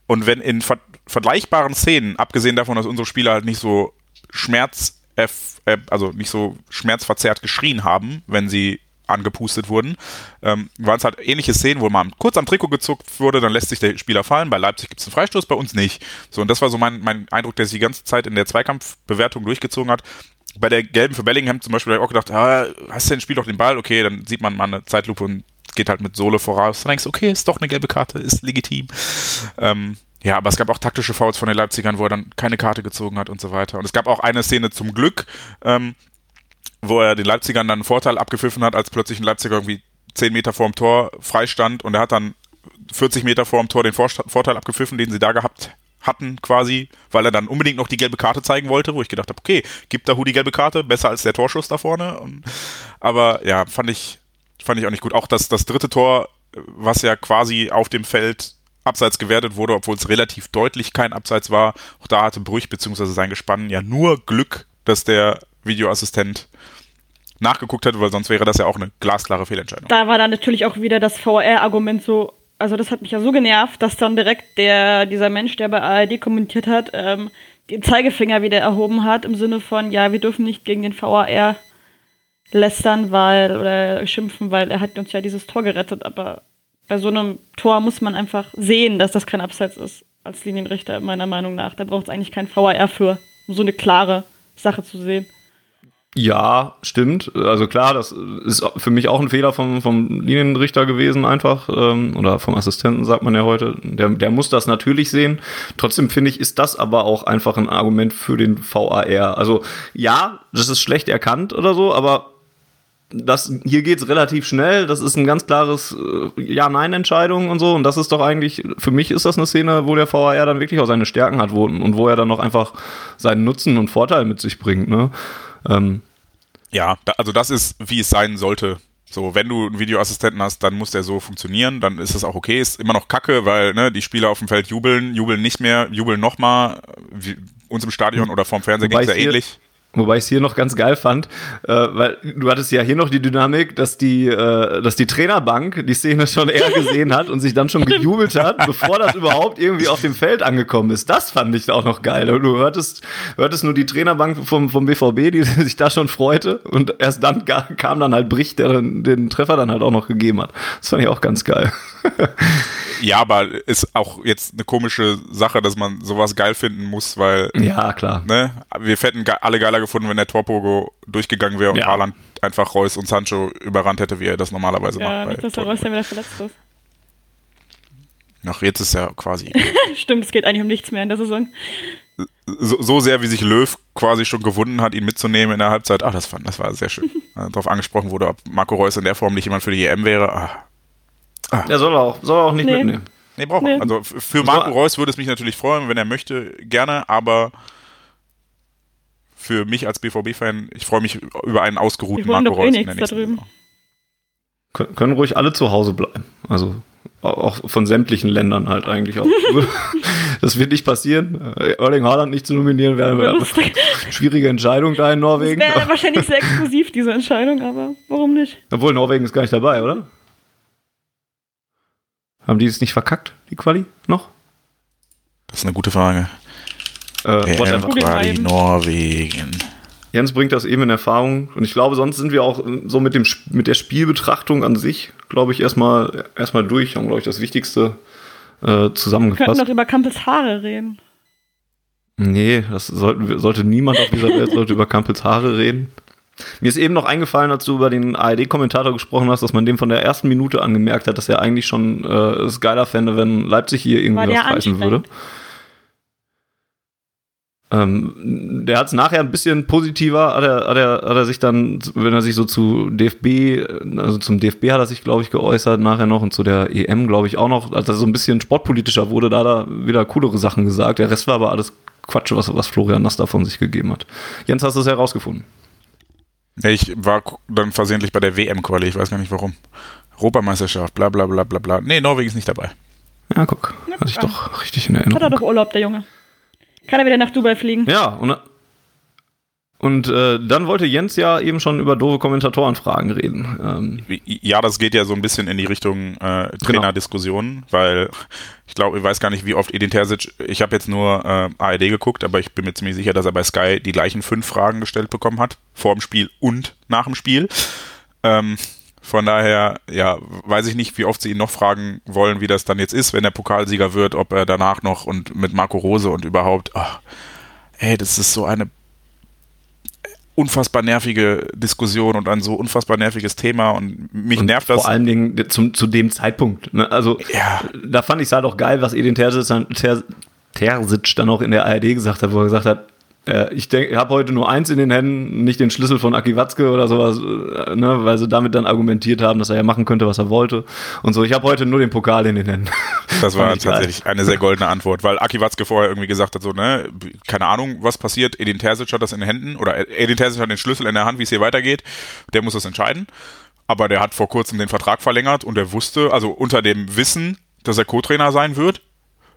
Und wenn in ver vergleichbaren Szenen, abgesehen davon, dass unsere Spieler halt nicht so Schmerz, äh, also nicht so schmerzverzerrt geschrien haben, wenn sie angepustet wurden, ähm, waren es halt ähnliche Szenen, wo man kurz am Trikot gezuckt wurde, dann lässt sich der Spieler fallen. Bei Leipzig gibt es einen Freistoß, bei uns nicht. So, und das war so mein, mein Eindruck, der sich die ganze Zeit in der Zweikampfbewertung durchgezogen hat. Bei der gelben für Bellingham zum Beispiel habe ich auch gedacht, ah, hast du denn, spiel doch den Ball, okay, dann sieht man mal eine Zeitlupe und geht halt mit Sohle voraus. Dann denkst du, okay, ist doch eine gelbe Karte, ist legitim. Ähm, ja, aber es gab auch taktische Fouls von den Leipzigern, wo er dann keine Karte gezogen hat und so weiter. Und es gab auch eine Szene zum Glück, ähm, wo er den Leipzigern dann einen Vorteil abgepfiffen hat, als plötzlich ein Leipziger irgendwie 10 Meter vorm Tor freistand und er hat dann 40 Meter vorm Tor den Vorteil abgepfiffen, den sie da gehabt hatten quasi, weil er dann unbedingt noch die gelbe Karte zeigen wollte, wo ich gedacht habe, okay, gibt Dahu die gelbe Karte, besser als der Torschuss da vorne. Und, aber ja, fand ich, fand ich auch nicht gut. Auch das, das dritte Tor, was ja quasi auf dem Feld abseits gewertet wurde, obwohl es relativ deutlich kein Abseits war, auch da hatte Brüch bzw. sein Gespann ja nur Glück, dass der Videoassistent nachgeguckt hat, weil sonst wäre das ja auch eine glasklare Fehlentscheidung. Da war dann natürlich auch wieder das VR-Argument so, also das hat mich ja so genervt, dass dann direkt der, dieser Mensch, der bei ARD kommentiert hat, ähm, den Zeigefinger wieder erhoben hat, im Sinne von, ja, wir dürfen nicht gegen den VAR lästern, weil, oder schimpfen, weil er hat uns ja dieses Tor gerettet, aber bei so einem Tor muss man einfach sehen, dass das kein Abseits ist, als Linienrichter, meiner Meinung nach. Da braucht es eigentlich kein VAR für, um so eine klare Sache zu sehen. Ja, stimmt. Also klar, das ist für mich auch ein Fehler vom, vom Linienrichter gewesen einfach. Ähm, oder vom Assistenten, sagt man ja heute. Der, der muss das natürlich sehen. Trotzdem finde ich, ist das aber auch einfach ein Argument für den VAR. Also ja, das ist schlecht erkannt oder so, aber das, hier geht's relativ schnell. Das ist ein ganz klares äh, Ja-Nein-Entscheidung und so. Und das ist doch eigentlich, für mich ist das eine Szene, wo der VAR dann wirklich auch seine Stärken hat wo, und wo er dann noch einfach seinen Nutzen und Vorteil mit sich bringt. Ne? Ähm, Ja, da, also das ist, wie es sein sollte. So, wenn du einen Videoassistenten hast, dann muss der so funktionieren, dann ist es auch okay. Ist immer noch kacke, weil ne, die Spieler auf dem Feld jubeln, jubeln nicht mehr, jubeln nochmal. Uns im Stadion oder vorm Fernseher Wobei es ja ähnlich. Wobei ich es hier noch ganz geil fand, äh, weil du hattest ja hier noch die Dynamik, dass die, äh, dass die Trainerbank die Szene schon eher gesehen hat und sich dann schon gejubelt hat, bevor das überhaupt irgendwie auf dem Feld angekommen ist. Das fand ich auch noch geil. Du hörtest, hörtest nur die Trainerbank vom, vom BVB, die [LAUGHS] sich da schon freute und erst dann kam dann halt Brich, der den, den Treffer dann halt auch noch gegeben hat. Das fand ich auch ganz geil. Ja, aber ist auch jetzt eine komische Sache, dass man sowas geil finden muss, weil Ja, klar. ne, wir hätten ge alle geiler gefunden, wenn der Torpogo durchgegangen wäre und Ja. Haaland einfach Reus und Sancho überrannt hätte, wie er das normalerweise Ja, macht. nicht, dass der bei Reus dann wieder verletzt ist. Ach, jetzt ist er quasi [LAUGHS] Stimmt, es geht eigentlich um nichts mehr in der Saison. so, so sehr, wie sich Löw quasi schon gewunden hat, ihn mitzunehmen in der Halbzeit. Ach, das, fand, das war sehr schön. [LAUGHS] Darauf angesprochen wurde, ob Marco Reus in der Form nicht jemand für die EM wäre. Ah, Der soll er auch, soll er auch nicht Nee. mitnehmen. nee, braucht Nee. Also für Marco Reus würde es mich natürlich freuen, wenn er möchte, gerne, aber für mich als BVB-Fan, ich freue mich über einen ausgeruhten Marco doch eh Reus in nichts der nächsten da drüben. Saison. Kön- können ruhig alle zu Hause bleiben. Also auch von sämtlichen Ländern halt eigentlich auch. [LAUGHS] das wird nicht passieren. Erling Haaland nicht zu nominieren wäre eine [LAUGHS] schwierige Entscheidung da in Norwegen. Das wäre [LAUGHS] wahrscheinlich sehr exklusiv, diese Entscheidung, aber warum nicht? Obwohl Norwegen ist gar nicht dabei, oder? Haben die es nicht verkackt, die Quali noch? Das ist eine gute Frage. Äh, Quali Norwegen. Jens bringt das eben in Erfahrung und ich glaube, sonst sind wir auch so mit, dem, mit der Spielbetrachtung an sich, glaube ich, erstmal, erstmal durch, haben, glaube ich, das Wichtigste äh, zusammengefasst. Wir könnten noch über Campbells Haare reden. Nee, das sollten, sollte niemand auf dieser Welt sollte über Campbells Haare reden. Mir ist eben noch eingefallen, als du über den ARD-Kommentator gesprochen hast, dass man dem von der ersten Minute angemerkt hat, dass er eigentlich schon äh, es geiler fände, wenn Leipzig hier irgendwie was reißen würde. Ähm, der hat es nachher ein bisschen positiver, hat er, hat, er, hat er sich dann, wenn er sich so zu DFB, also zum DFB hat er sich, glaube ich, geäußert nachher noch und zu der EM, glaube ich, auch noch, als er so ein bisschen sportpolitischer wurde, da hat er wieder coolere Sachen gesagt. Der Rest war aber alles Quatsch, was, was Florian Nass davon sich gegeben hat. Jens, hast du es herausgefunden? Ich war dann versehentlich bei der WM-Quali, ich weiß gar nicht warum. Europameisterschaft, bla bla bla bla bla. Nee, Norwegen ist nicht dabei. Ja, guck, hatte ich doch richtig in Erinnerung. Hat er doch Urlaub, der Junge. Kann er wieder nach Dubai fliegen. Ja, und, und äh, dann wollte Jens ja eben schon über doofe Kommentatorenfragen reden. Ähm, ja, das geht ja so ein bisschen in die Richtung äh. Trainerdiskussionen, genau. weil ich glaube, ich weiß gar nicht, wie oft Edin Terzic, ich habe jetzt nur äh, ARD geguckt, aber ich bin mir ziemlich sicher, dass er bei Sky die gleichen fünf Fragen gestellt bekommen hat, vor dem Spiel und nach dem Spiel. Ähm, von daher, ja, weiß ich nicht, wie oft sie ihn noch fragen wollen, wie das dann jetzt ist, wenn er Pokalsieger wird, ob er danach noch und mit Marco Rose und überhaupt, ach, ey, das ist so eine unfassbar nervige Diskussion und ein so unfassbar nerviges Thema und mich und nervt das. Vor allen Dingen zum, zu dem Zeitpunkt. Ne? Also ja. da fand ich es halt auch geil, was Edin Terzic, Terzic dann auch in der ARD gesagt hat, wo er gesagt hat, äh, ich denke, habe heute nur eins in den Händen, nicht den Schlüssel von Aki Watzke oder sowas, äh, ne, weil sie damit dann argumentiert haben, dass er ja machen könnte, was er wollte. Und so, ich habe heute nur den Pokal in den Händen. [LAUGHS] Das war tatsächlich geil. eine sehr goldene Antwort, weil Aki Watzke vorher irgendwie gesagt hat, so, ne, keine Ahnung, was passiert, Edin Terzic hat das in den Händen oder Edin Terzic hat den Schlüssel in der Hand, wie es hier weitergeht, der muss das entscheiden. Aber der hat vor kurzem den Vertrag verlängert und er wusste, also unter dem Wissen, dass er Co-Trainer sein wird,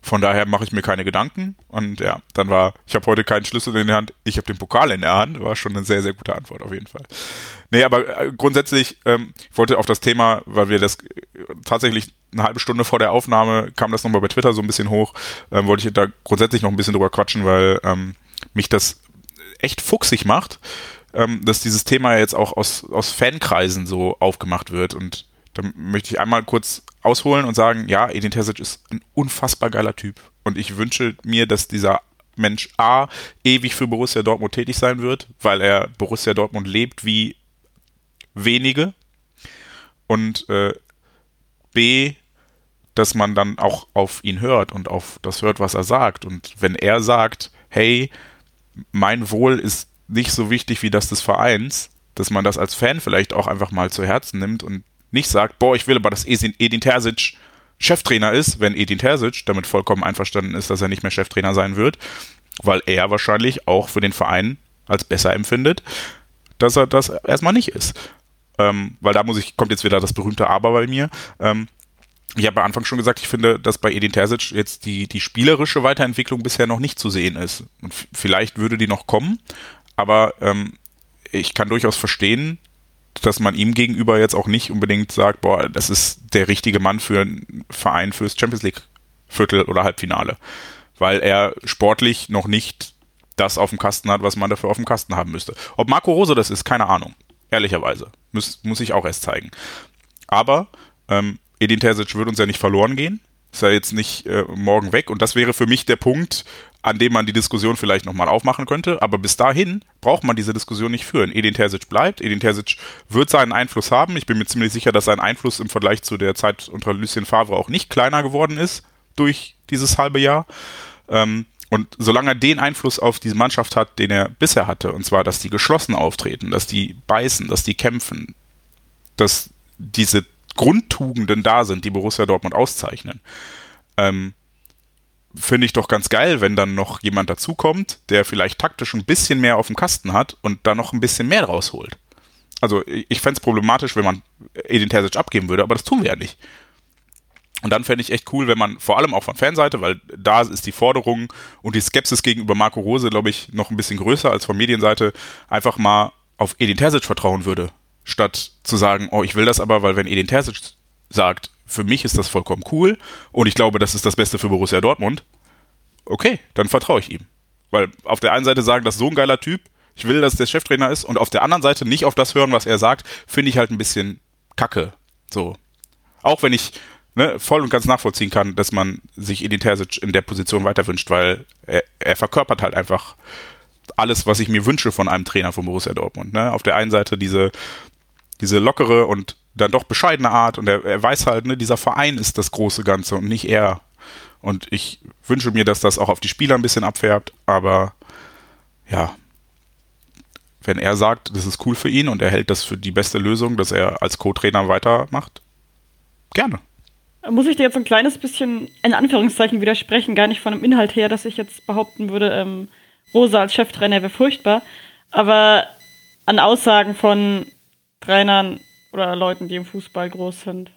von daher mache ich mir keine Gedanken. Und ja, dann war, ich habe heute keinen Schlüssel in der Hand, ich habe den Pokal in der Hand. War schon eine sehr, sehr gute Antwort auf jeden Fall. Nee, aber äh, grundsätzlich, ähm, ich wollte auf das Thema, weil wir das äh, tatsächlich eine halbe Stunde vor der Aufnahme kam das nochmal bei Twitter so ein bisschen hoch, ähm, wollte ich da grundsätzlich noch ein bisschen drüber quatschen, weil ähm, mich das echt fuchsig macht, ähm, dass dieses Thema jetzt auch aus, aus Fankreisen so aufgemacht wird und da möchte ich einmal kurz ausholen und sagen, ja, Edin Terzic ist ein unfassbar geiler Typ. Und ich wünsche mir, dass dieser Mensch A, ewig für Borussia Dortmund tätig sein wird, weil er Borussia Dortmund lebt wie wenige. Und äh, B, dass man dann auch auf ihn hört und auf das hört, was er sagt. Und wenn er sagt, hey, mein Wohl ist nicht so wichtig wie das des Vereins, dass man das als Fan vielleicht auch einfach mal zu Herzen nimmt und nicht sagt, boah, ich will aber, dass Edin Terzic Cheftrainer ist, wenn Edin Terzic damit vollkommen einverstanden ist, dass er nicht mehr Cheftrainer sein wird, weil er wahrscheinlich auch für den Verein als besser empfindet, dass er das erstmal nicht ist. Ähm, weil da muss ich, kommt jetzt wieder das berühmte Aber bei mir. Ähm, ich habe am Anfang schon gesagt, ich finde, dass bei Edin Terzic jetzt die, die spielerische Weiterentwicklung bisher noch nicht zu sehen ist. Und vielleicht würde die noch kommen, aber ähm, ich kann durchaus verstehen, dass man ihm gegenüber jetzt auch nicht unbedingt sagt, boah, das ist der richtige Mann für einen Verein fürs Champions League Viertel oder Halbfinale, weil er sportlich noch nicht das auf dem Kasten hat, was man dafür auf dem Kasten haben müsste. Ob Marco Rose das ist, keine Ahnung. Ehrlicherweise. Muss, muss ich auch erst zeigen. Aber ähm, Edin Terzic wird uns ja nicht verloren gehen. Ist ja jetzt nicht äh, morgen weg. Und das wäre für mich der Punkt, an dem man die Diskussion vielleicht nochmal aufmachen könnte. Aber bis dahin braucht man diese Diskussion nicht führen. Edin Terzic bleibt. Edin Terzic wird seinen Einfluss haben. Ich bin mir ziemlich sicher, dass sein Einfluss im Vergleich zu der Zeit unter Lucien Favre auch nicht kleiner geworden ist durch dieses halbe Jahr. Ähm, und solange er den Einfluss auf diese Mannschaft hat, den er bisher hatte, und zwar, dass die geschlossen auftreten, dass die beißen, dass die kämpfen, dass diese Grundtugenden da sind, die Borussia Dortmund auszeichnen, ähm, finde ich doch ganz geil, wenn dann noch jemand dazukommt, der vielleicht taktisch ein bisschen mehr auf dem Kasten hat und da noch ein bisschen mehr draus holt. Also ich fände es problematisch, wenn man Edin Terzic abgeben würde, aber das tun wir ja nicht. Und dann fände ich echt cool, wenn man vor allem auch von Fanseite, weil da ist die Forderung und die Skepsis gegenüber Marco Rose, glaube ich, noch ein bisschen größer als von Medienseite, einfach mal auf Edin Terzic vertrauen würde, statt zu sagen, oh, ich will das aber, weil wenn Edin Terzic sagt, für mich ist das vollkommen cool und ich glaube, das ist das Beste für Borussia Dortmund, okay, dann vertraue ich ihm. Weil auf der einen Seite sagen, das ist so ein geiler Typ, ich will, dass der Cheftrainer ist und auf der anderen Seite nicht auf das hören, was er sagt, finde ich halt ein bisschen kacke. So. Auch wenn ich ne, voll und ganz nachvollziehen kann, dass man sich Edin Terzic in der Position weiter wünscht, weil er, er verkörpert halt einfach alles, was ich mir wünsche von einem Trainer von Borussia Dortmund. Ne? Auf der einen Seite diese, diese lockere und dann doch bescheidene Art und er, er weiß halt, ne, dieser Verein ist das große Ganze und nicht er. Und ich wünsche mir, dass das auch auf die Spieler ein bisschen abfärbt, aber ja, wenn er sagt, das ist cool für ihn und er hält das für die beste Lösung, dass er als Co-Trainer weitermacht, gerne. Muss ich dir jetzt ein kleines bisschen in Anführungszeichen widersprechen, gar nicht von dem Inhalt her, dass ich jetzt behaupten würde, ähm, Rosa als Cheftrainer wäre furchtbar, aber an Aussagen von Trainern oder Leuten, die im Fußball groß sind,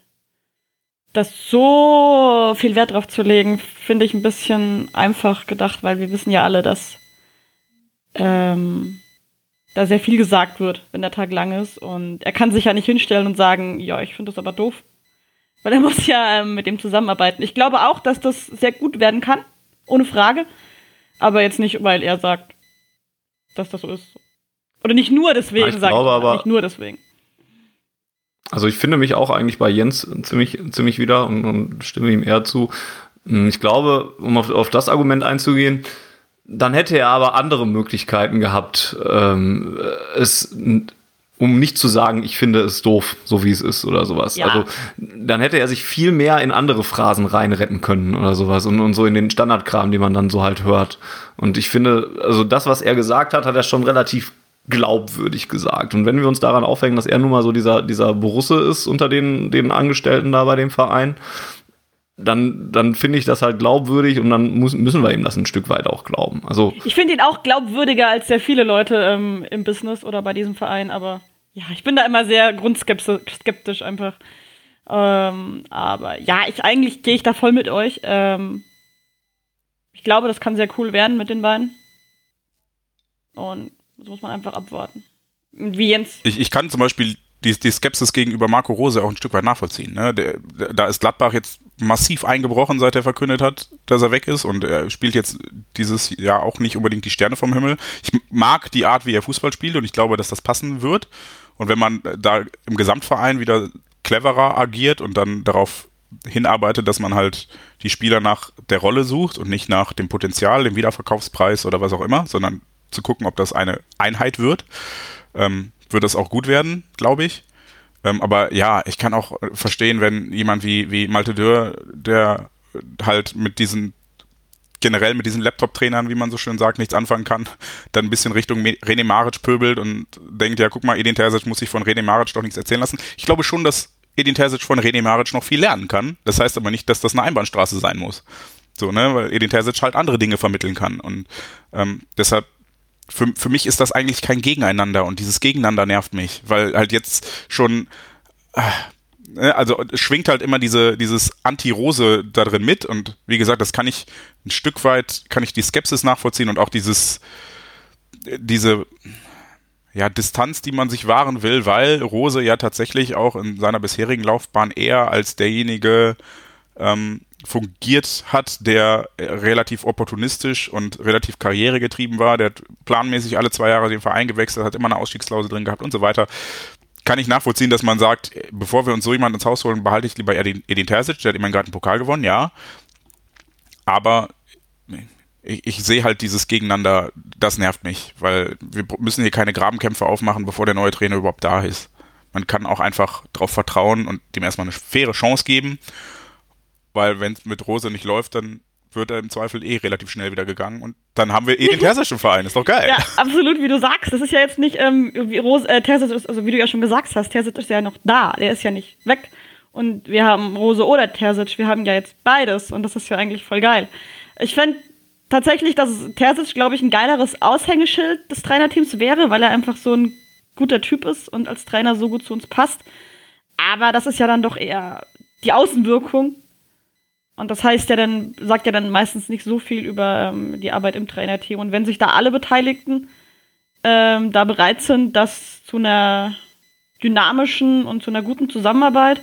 das so viel Wert drauf zu legen, finde ich ein bisschen einfach gedacht, weil wir wissen ja alle, dass ähm, da sehr viel gesagt wird, wenn der Tag lang ist. Und er kann sich ja nicht hinstellen und sagen, ja, ich finde das aber doof. Weil er [LAUGHS] muss ja ähm, mit dem zusammenarbeiten. Ich glaube auch, dass das sehr gut werden kann, ohne Frage. Aber jetzt nicht, weil er sagt, dass das so ist. Oder nicht nur deswegen, ich glaube ich aber, nicht nur deswegen. Also ich finde mich auch eigentlich bei Jens ziemlich, ziemlich wieder und, und stimme ihm eher zu. Ich glaube, um auf, auf das Argument einzugehen, dann hätte er aber andere Möglichkeiten gehabt, ähm, es um nicht zu sagen, ich finde es doof, so wie es ist oder sowas. Ja. Also dann hätte er sich viel mehr in andere Phrasen reinretten können oder sowas und, und so in den Standardkram, den man dann so halt hört. Und ich finde, also das, was er gesagt hat, hat er schon relativ glaubwürdig gesagt. Und wenn wir uns daran aufhängen, dass er nun mal so dieser, dieser Borusse ist unter den, den Angestellten da bei dem Verein, dann, dann finde ich das halt glaubwürdig und dann muss, müssen wir ihm das ein Stück weit auch glauben. Also ich finde ihn auch glaubwürdiger als sehr viele Leute ähm, im Business oder bei diesem Verein, aber ja, ich bin da immer sehr grundskeptisch einfach. Ähm, aber ja, ich eigentlich gehe ich da voll mit euch. Ähm, ich glaube, das kann sehr cool werden mit den beiden. Und das muss man einfach abwarten. Wie Jens. Ich, ich kann zum Beispiel die, die Skepsis gegenüber Marco Rose auch ein Stück weit nachvollziehen. Ne? Der, der, da ist Gladbach jetzt massiv eingebrochen, seit er verkündet hat, dass er weg ist und er spielt jetzt dieses Jahr auch nicht unbedingt die Sterne vom Himmel. Ich mag die Art, wie er Fußball spielt und ich glaube, dass das passen wird. Und wenn man da im Gesamtverein wieder cleverer agiert und dann darauf hinarbeitet, dass man halt die Spieler nach der Rolle sucht und nicht nach dem Potenzial, dem Wiederverkaufspreis oder was auch immer, sondern zu gucken, ob das eine Einheit wird, ähm, wird das auch gut werden, glaube ich. Ähm, aber ja, ich kann auch verstehen, wenn jemand wie, wie Malte Dürr, der halt mit diesen generell mit diesen Laptop-Trainern, wie man so schön sagt, nichts anfangen kann, dann ein bisschen Richtung René Maric pöbelt und denkt, ja, guck mal, Edin Terzic muss sich von René Maric doch nichts erzählen lassen. Ich glaube schon, dass Edin Terzic von René Maric noch viel lernen kann. Das heißt aber nicht, dass das eine Einbahnstraße sein muss. So, ne, weil Edin Terzic halt andere Dinge vermitteln kann. Und ähm, deshalb für, für mich ist das eigentlich kein Gegeneinander und dieses Gegeneinander nervt mich, weil halt jetzt schon, äh, also es schwingt halt immer diese, dieses Anti-Rose da drin mit und wie gesagt, das kann ich ein Stück weit, kann ich die Skepsis nachvollziehen und auch dieses, diese, ja, Distanz, die man sich wahren will, weil Rose ja tatsächlich auch in seiner bisherigen Laufbahn eher als derjenige ähm, fungiert hat, der relativ opportunistisch und relativ karrieregetrieben war, der planmäßig alle zwei Jahre den Verein gewechselt, hat immer eine Ausstiegsklausel drin gehabt und so weiter. Kann ich nachvollziehen, dass man sagt, bevor wir uns so jemanden ins Haus holen, behalte ich lieber Edin, Edin Terzic, der hat immerhin gerade einen Pokal gewonnen, ja. Aber ich, ich sehe halt dieses Gegeneinander, das nervt mich, weil wir müssen hier keine Grabenkämpfe aufmachen, bevor der neue Trainer überhaupt da ist. Man kann auch einfach darauf vertrauen und dem erstmal eine faire Chance geben weil wenn es mit Rose nicht läuft, dann wird er im Zweifel eh relativ schnell wieder gegangen und dann haben wir eh den [LAUGHS] Tersischen Verein, ist doch geil. Ja, absolut, wie du sagst. Das ist ja jetzt nicht, ähm, wie Rose, äh, Terzic ist, also wie du ja schon gesagt hast, Terzic ist ja noch da, der ist ja nicht weg. Und wir haben Rose oder Terzic, wir haben ja jetzt beides und das ist ja eigentlich voll geil. Ich fände tatsächlich, dass Terzic, glaube ich, ein geileres Aushängeschild des Trainerteams wäre, weil er einfach so ein guter Typ ist und als Trainer so gut zu uns passt. Aber das ist ja dann doch eher die Außenwirkung Und das heißt ja dann, sagt ja dann meistens nicht so viel über ähm, die Arbeit im Trainerteam. Und wenn sich da alle Beteiligten ähm, da bereit sind, das zu einer dynamischen und zu einer guten Zusammenarbeit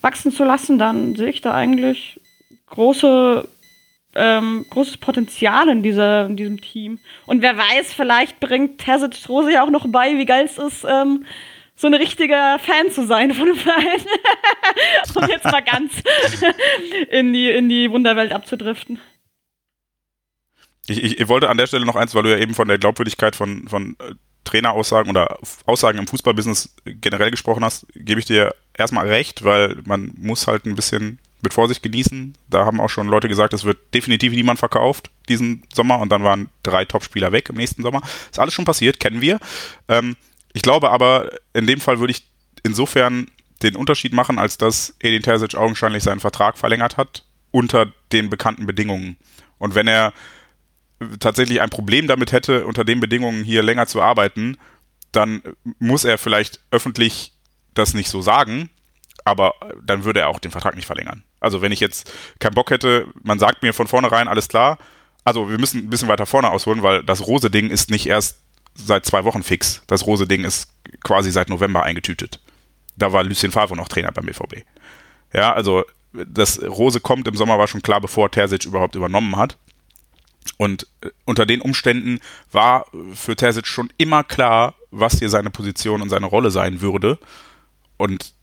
wachsen zu lassen, dann sehe ich da eigentlich große, ähm, großes Potenzial in, dieser, in diesem Team. Und wer weiß, vielleicht bringt Terzic Rose ja auch noch bei, wie geil es ist, ähm, so ein richtiger Fan zu sein von [LAUGHS] dem Verein. um jetzt mal ganz in die, in die Wunderwelt abzudriften. Ich, ich, ich, wollte an der Stelle noch eins, weil du ja eben von der Glaubwürdigkeit von, von äh, Traineraussagen oder Aussagen im Fußballbusiness generell gesprochen hast, gebe ich dir erstmal recht, weil man muss halt ein bisschen mit Vorsicht genießen. Da haben auch schon Leute gesagt, es wird definitiv niemand verkauft diesen Sommer und dann waren drei Topspieler weg im nächsten Sommer. Ist alles schon passiert, kennen wir. Ähm, ich glaube aber, in dem Fall würde ich insofern den Unterschied machen, als dass Edin Terzic augenscheinlich seinen Vertrag verlängert hat unter den bekannten Bedingungen. Und wenn er tatsächlich ein Problem damit hätte, unter den Bedingungen hier länger zu arbeiten, dann muss er vielleicht öffentlich das nicht so sagen, aber dann würde er auch den Vertrag nicht verlängern. Also wenn ich jetzt keinen Bock hätte, man sagt mir von vornherein, alles klar, also wir müssen ein bisschen weiter vorne ausholen, weil das Rose-Ding ist nicht erst seit zwei Wochen fix. Das Rose-Ding ist quasi seit November eingetütet. Da war Lucien Favre noch Trainer beim BVB. Ja, also das Rose kommt im Sommer war schon klar, bevor Terzic überhaupt übernommen hat. Und äh, unter den Umständen war für Terzic schon immer klar, was hier seine Position und seine Rolle sein würde. Und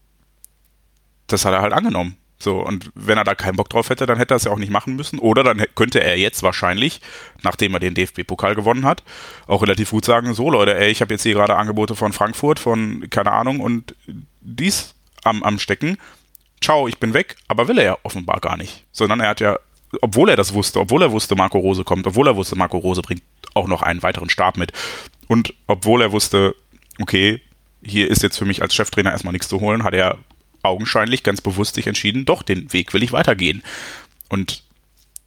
das hat er halt angenommen. So, und wenn er da keinen Bock drauf hätte, dann hätte er es ja auch nicht machen müssen. Oder dann könnte er jetzt wahrscheinlich, nachdem er den DFB-Pokal gewonnen hat, auch relativ gut sagen: So, Leute, ey, ich habe jetzt hier gerade Angebote von Frankfurt, von keine Ahnung, und dies am, am Stecken. Ciao, ich bin weg. Aber will er ja offenbar gar nicht. Sondern er hat ja obwohl er das wusste, obwohl er wusste, Marco Rose kommt, obwohl er wusste, Marco Rose bringt auch noch einen weiteren Stab mit. Und obwohl er wusste, okay, hier ist jetzt für mich als Cheftrainer erstmal nichts zu holen, hat er augenscheinlich ganz bewusst sich entschieden, doch, den Weg will ich weitergehen. Und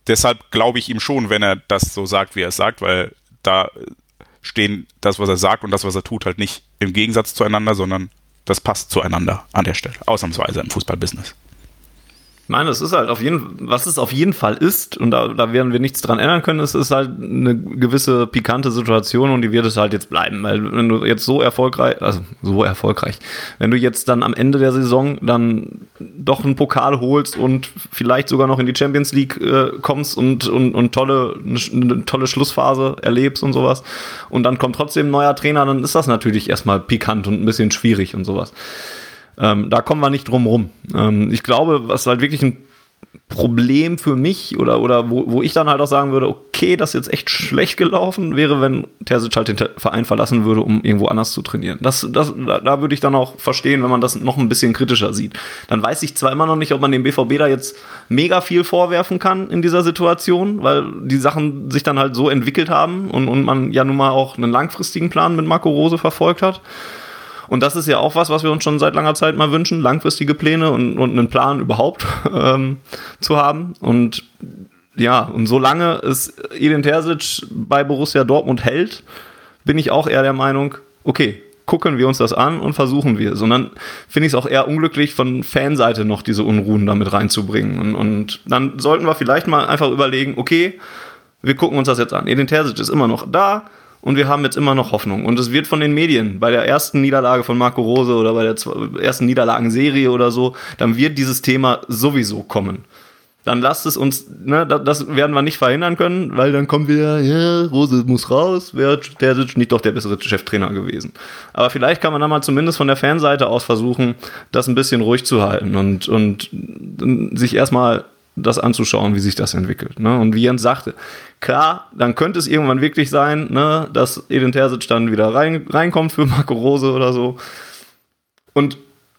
deshalb glaube ich ihm schon, wenn er das so sagt, wie er es sagt, weil da stehen das, was er sagt und das, was er tut, halt nicht im Gegensatz zueinander, sondern das passt zueinander an der Stelle, ausnahmsweise im Fußballbusiness. Ich meine, es ist halt auf jeden, was es auf jeden Fall ist, und da, da werden wir nichts dran ändern können, es ist halt eine gewisse pikante Situation und die wird es halt jetzt bleiben. Weil wenn du jetzt so erfolgreich, also so erfolgreich, wenn du jetzt dann am Ende der Saison dann doch einen Pokal holst und vielleicht sogar noch in die Champions League äh, kommst und, und, und tolle, eine tolle Schlussphase erlebst und sowas, und dann kommt trotzdem ein neuer Trainer, dann ist das natürlich erstmal pikant und ein bisschen schwierig und sowas. Ähm, da kommen wir nicht drum rum. Ähm, ich glaube, was halt wirklich ein Problem für mich oder, oder wo, wo ich dann halt auch sagen würde, okay, das ist jetzt echt schlecht gelaufen, wäre, wenn Terzic halt den Verein verlassen würde, um irgendwo anders zu trainieren. Das, das, da, da würde ich dann auch verstehen, wenn man das noch ein bisschen kritischer sieht. Dann weiß ich zwar immer noch nicht, ob man dem BVB da jetzt mega viel vorwerfen kann in dieser Situation, weil die Sachen sich dann halt so entwickelt haben und, und man ja nun mal auch einen langfristigen Plan mit Marco Rose verfolgt hat. Und das ist ja auch was, was wir uns schon seit langer Zeit mal wünschen, langfristige Pläne und, und einen Plan überhaupt [LAUGHS] ähm, zu haben. Und ja, und solange es Edin Terzic bei Borussia Dortmund hält, bin ich auch eher der Meinung, okay, gucken wir uns das an und versuchen wir. Sondern finde ich es auch eher unglücklich, von Fanseite noch diese Unruhen damit reinzubringen. Und, und dann sollten wir vielleicht mal einfach überlegen, okay, wir gucken uns das jetzt an. Edin Terzic ist immer noch da und wir haben jetzt immer noch Hoffnung. Und es wird von den Medien, bei der ersten Niederlage von Marco Rose oder bei der ersten Niederlagenserie oder so, dann wird dieses Thema sowieso kommen. Dann lasst es uns, ne, das werden wir nicht verhindern können, weil dann kommen wir, ja, Rose muss raus, wäre der nicht doch der bessere Cheftrainer gewesen. Aber vielleicht kann man da mal zumindest von der Fanseite aus versuchen, das ein bisschen ruhig zu halten und, und sich erstmal das anzuschauen, wie sich das entwickelt. Ne? Und wie Jens sagte, klar, dann könnte es irgendwann wirklich sein, ne, dass Edin Terzic dann wieder rein, reinkommt für Marco Rose oder so. Und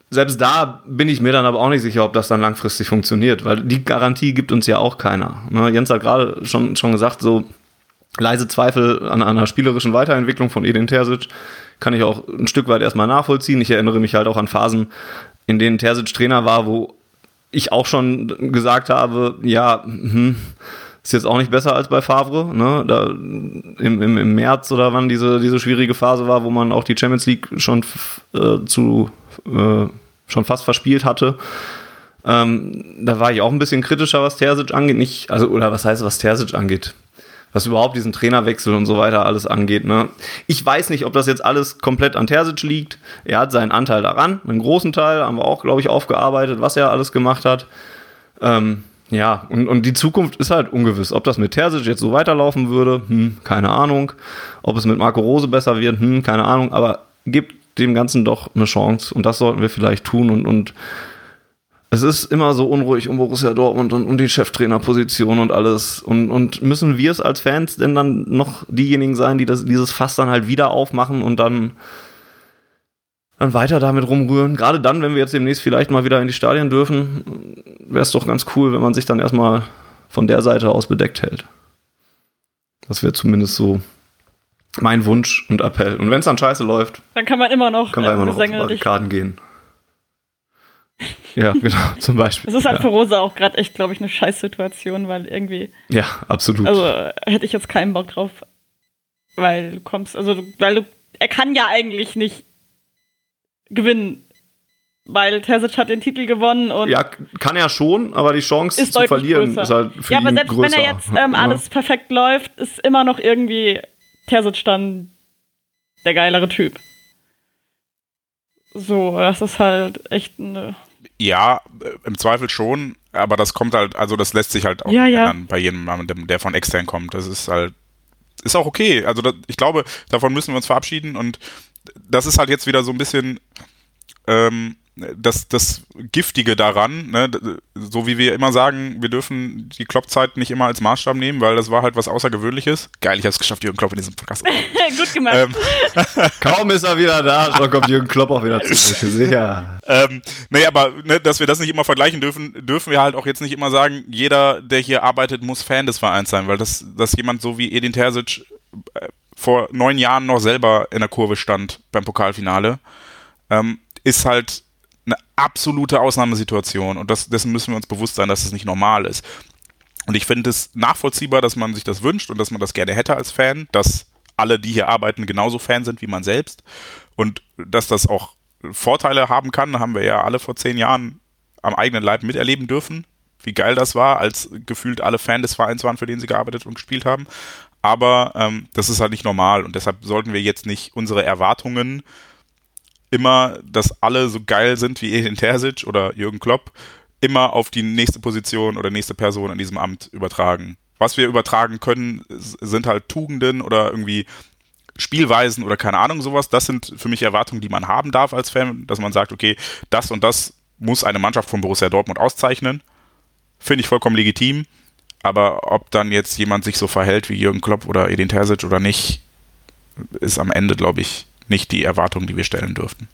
selbst da bin ich mir dann aber auch nicht sicher, ob das dann langfristig funktioniert, weil die Garantie gibt uns ja auch keiner. Ne? Jens hat gerade schon, schon gesagt, so leise Zweifel an einer spielerischen Weiterentwicklung von Edin Terzic kann ich auch ein Stück weit erstmal nachvollziehen. Ich erinnere mich halt auch an Phasen, in denen Terzic Trainer war, wo ich auch schon gesagt habe, ja, hm, ist jetzt auch nicht besser als bei Favre, ne? Da im, im, im März oder wann diese, diese schwierige Phase war, wo man auch die Champions League schon äh, zu äh, schon fast verspielt hatte. Ähm, da war ich auch ein bisschen kritischer, was Terzic angeht. Nicht, also, oder was heißt, was Terzic angeht? Was überhaupt diesen Trainerwechsel und so weiter alles angeht. Ne? Ich weiß nicht, ob das jetzt alles komplett an Terzic liegt. Er hat seinen Anteil daran. Einen großen Teil haben wir auch, glaube ich, aufgearbeitet, was er alles gemacht hat. Ähm, ja, und, und die Zukunft ist halt ungewiss. Ob das mit Terzic jetzt so weiterlaufen würde, hm, keine Ahnung. Ob es mit Marco Rose besser wird, hm, keine Ahnung. Aber gibt dem Ganzen doch eine Chance. Und das sollten wir vielleicht tun. Und, und es ist immer so unruhig um Borussia Dortmund und um die Cheftrainerposition und alles. Und, und müssen wir es als Fans denn dann noch diejenigen sein, die das, dieses Fass dann halt wieder aufmachen und dann, dann weiter damit rumrühren? Gerade dann, wenn wir jetzt demnächst vielleicht mal wieder in die Stadien dürfen, wäre es doch ganz cool, wenn man sich dann erstmal von der Seite aus bedeckt hält. Das wäre zumindest so mein Wunsch und Appell. Und wenn es dann scheiße läuft, dann kann man immer noch, können wir immer noch auf die Barrikaden gehen. Ja, genau, [LAUGHS] zum Beispiel. Das ist halt ja. für Rosa auch gerade echt, glaube ich, eine Scheißsituation, weil irgendwie. Ja, absolut. Also hätte ich jetzt keinen Bock drauf, weil du kommst, also weil du, er kann ja eigentlich nicht gewinnen, weil Terzic hat den Titel gewonnen und. Ja, kann er schon, aber die Chance ist zu verlieren größer. ist halt für ja, aber selbst größer. wenn er jetzt ähm, alles perfekt läuft, ist immer noch irgendwie Terzic dann der geilere Typ. So, das ist halt echt eine. Ja, äh, im Zweifel schon, aber das kommt halt, also das lässt sich halt auch Ja, ja. ändern bei jedem, der von extern kommt. Das ist halt, ist auch okay. Also das, ich glaube, davon müssen wir uns verabschieden und das ist halt jetzt wieder so ein bisschen ähm, das, das Giftige daran, ne? so wie wir immer sagen, wir dürfen die Klopp-Zeit nicht immer als Maßstab nehmen, weil das war halt was Außergewöhnliches. Geil, ich habe es geschafft, Jürgen Klopp in diesem Podcast. [LAUGHS] Gut gemacht. ähm, [LAUGHS] Kaum ist er wieder da, schon kommt Jürgen Klopp auch wieder zurück. Sicher. Ähm, nee, aber ne, dass wir das nicht immer vergleichen dürfen, dürfen wir halt auch jetzt nicht immer sagen, jeder, der hier arbeitet, muss Fan des Vereins sein, weil das, dass jemand so wie Edin Terzic äh, vor neun Jahren noch selber in der Kurve stand beim Pokalfinale, ähm, ist halt eine absolute Ausnahmesituation und das, dessen müssen wir uns bewusst sein, dass es nicht normal ist. Und ich finde es nachvollziehbar, dass man sich das wünscht und dass man das gerne hätte als Fan, dass alle, die hier arbeiten, genauso Fan sind wie man selbst und dass das auch Vorteile haben kann, haben wir ja alle vor zehn Jahren am eigenen Leib miterleben dürfen, wie geil das war, als gefühlt alle Fan des Vereins waren, für den sie gearbeitet und gespielt haben. Aber ähm, das ist halt nicht normal und deshalb sollten wir jetzt nicht unsere Erwartungen immer, dass alle so geil sind wie Edin Terzic oder Jürgen Klopp, immer auf die nächste Position oder nächste Person in diesem Amt übertragen. Was wir übertragen können, sind halt Tugenden oder irgendwie Spielweisen oder keine Ahnung sowas. Das sind für mich Erwartungen, die man haben darf als Fan, dass man sagt, okay, das und das muss eine Mannschaft von Borussia Dortmund auszeichnen. Finde ich vollkommen legitim. Aber ob dann jetzt jemand sich so verhält wie Jürgen Klopp oder Edin Terzic oder nicht, ist am Ende, glaube ich, nicht die Erwartung, die wir stellen dürften.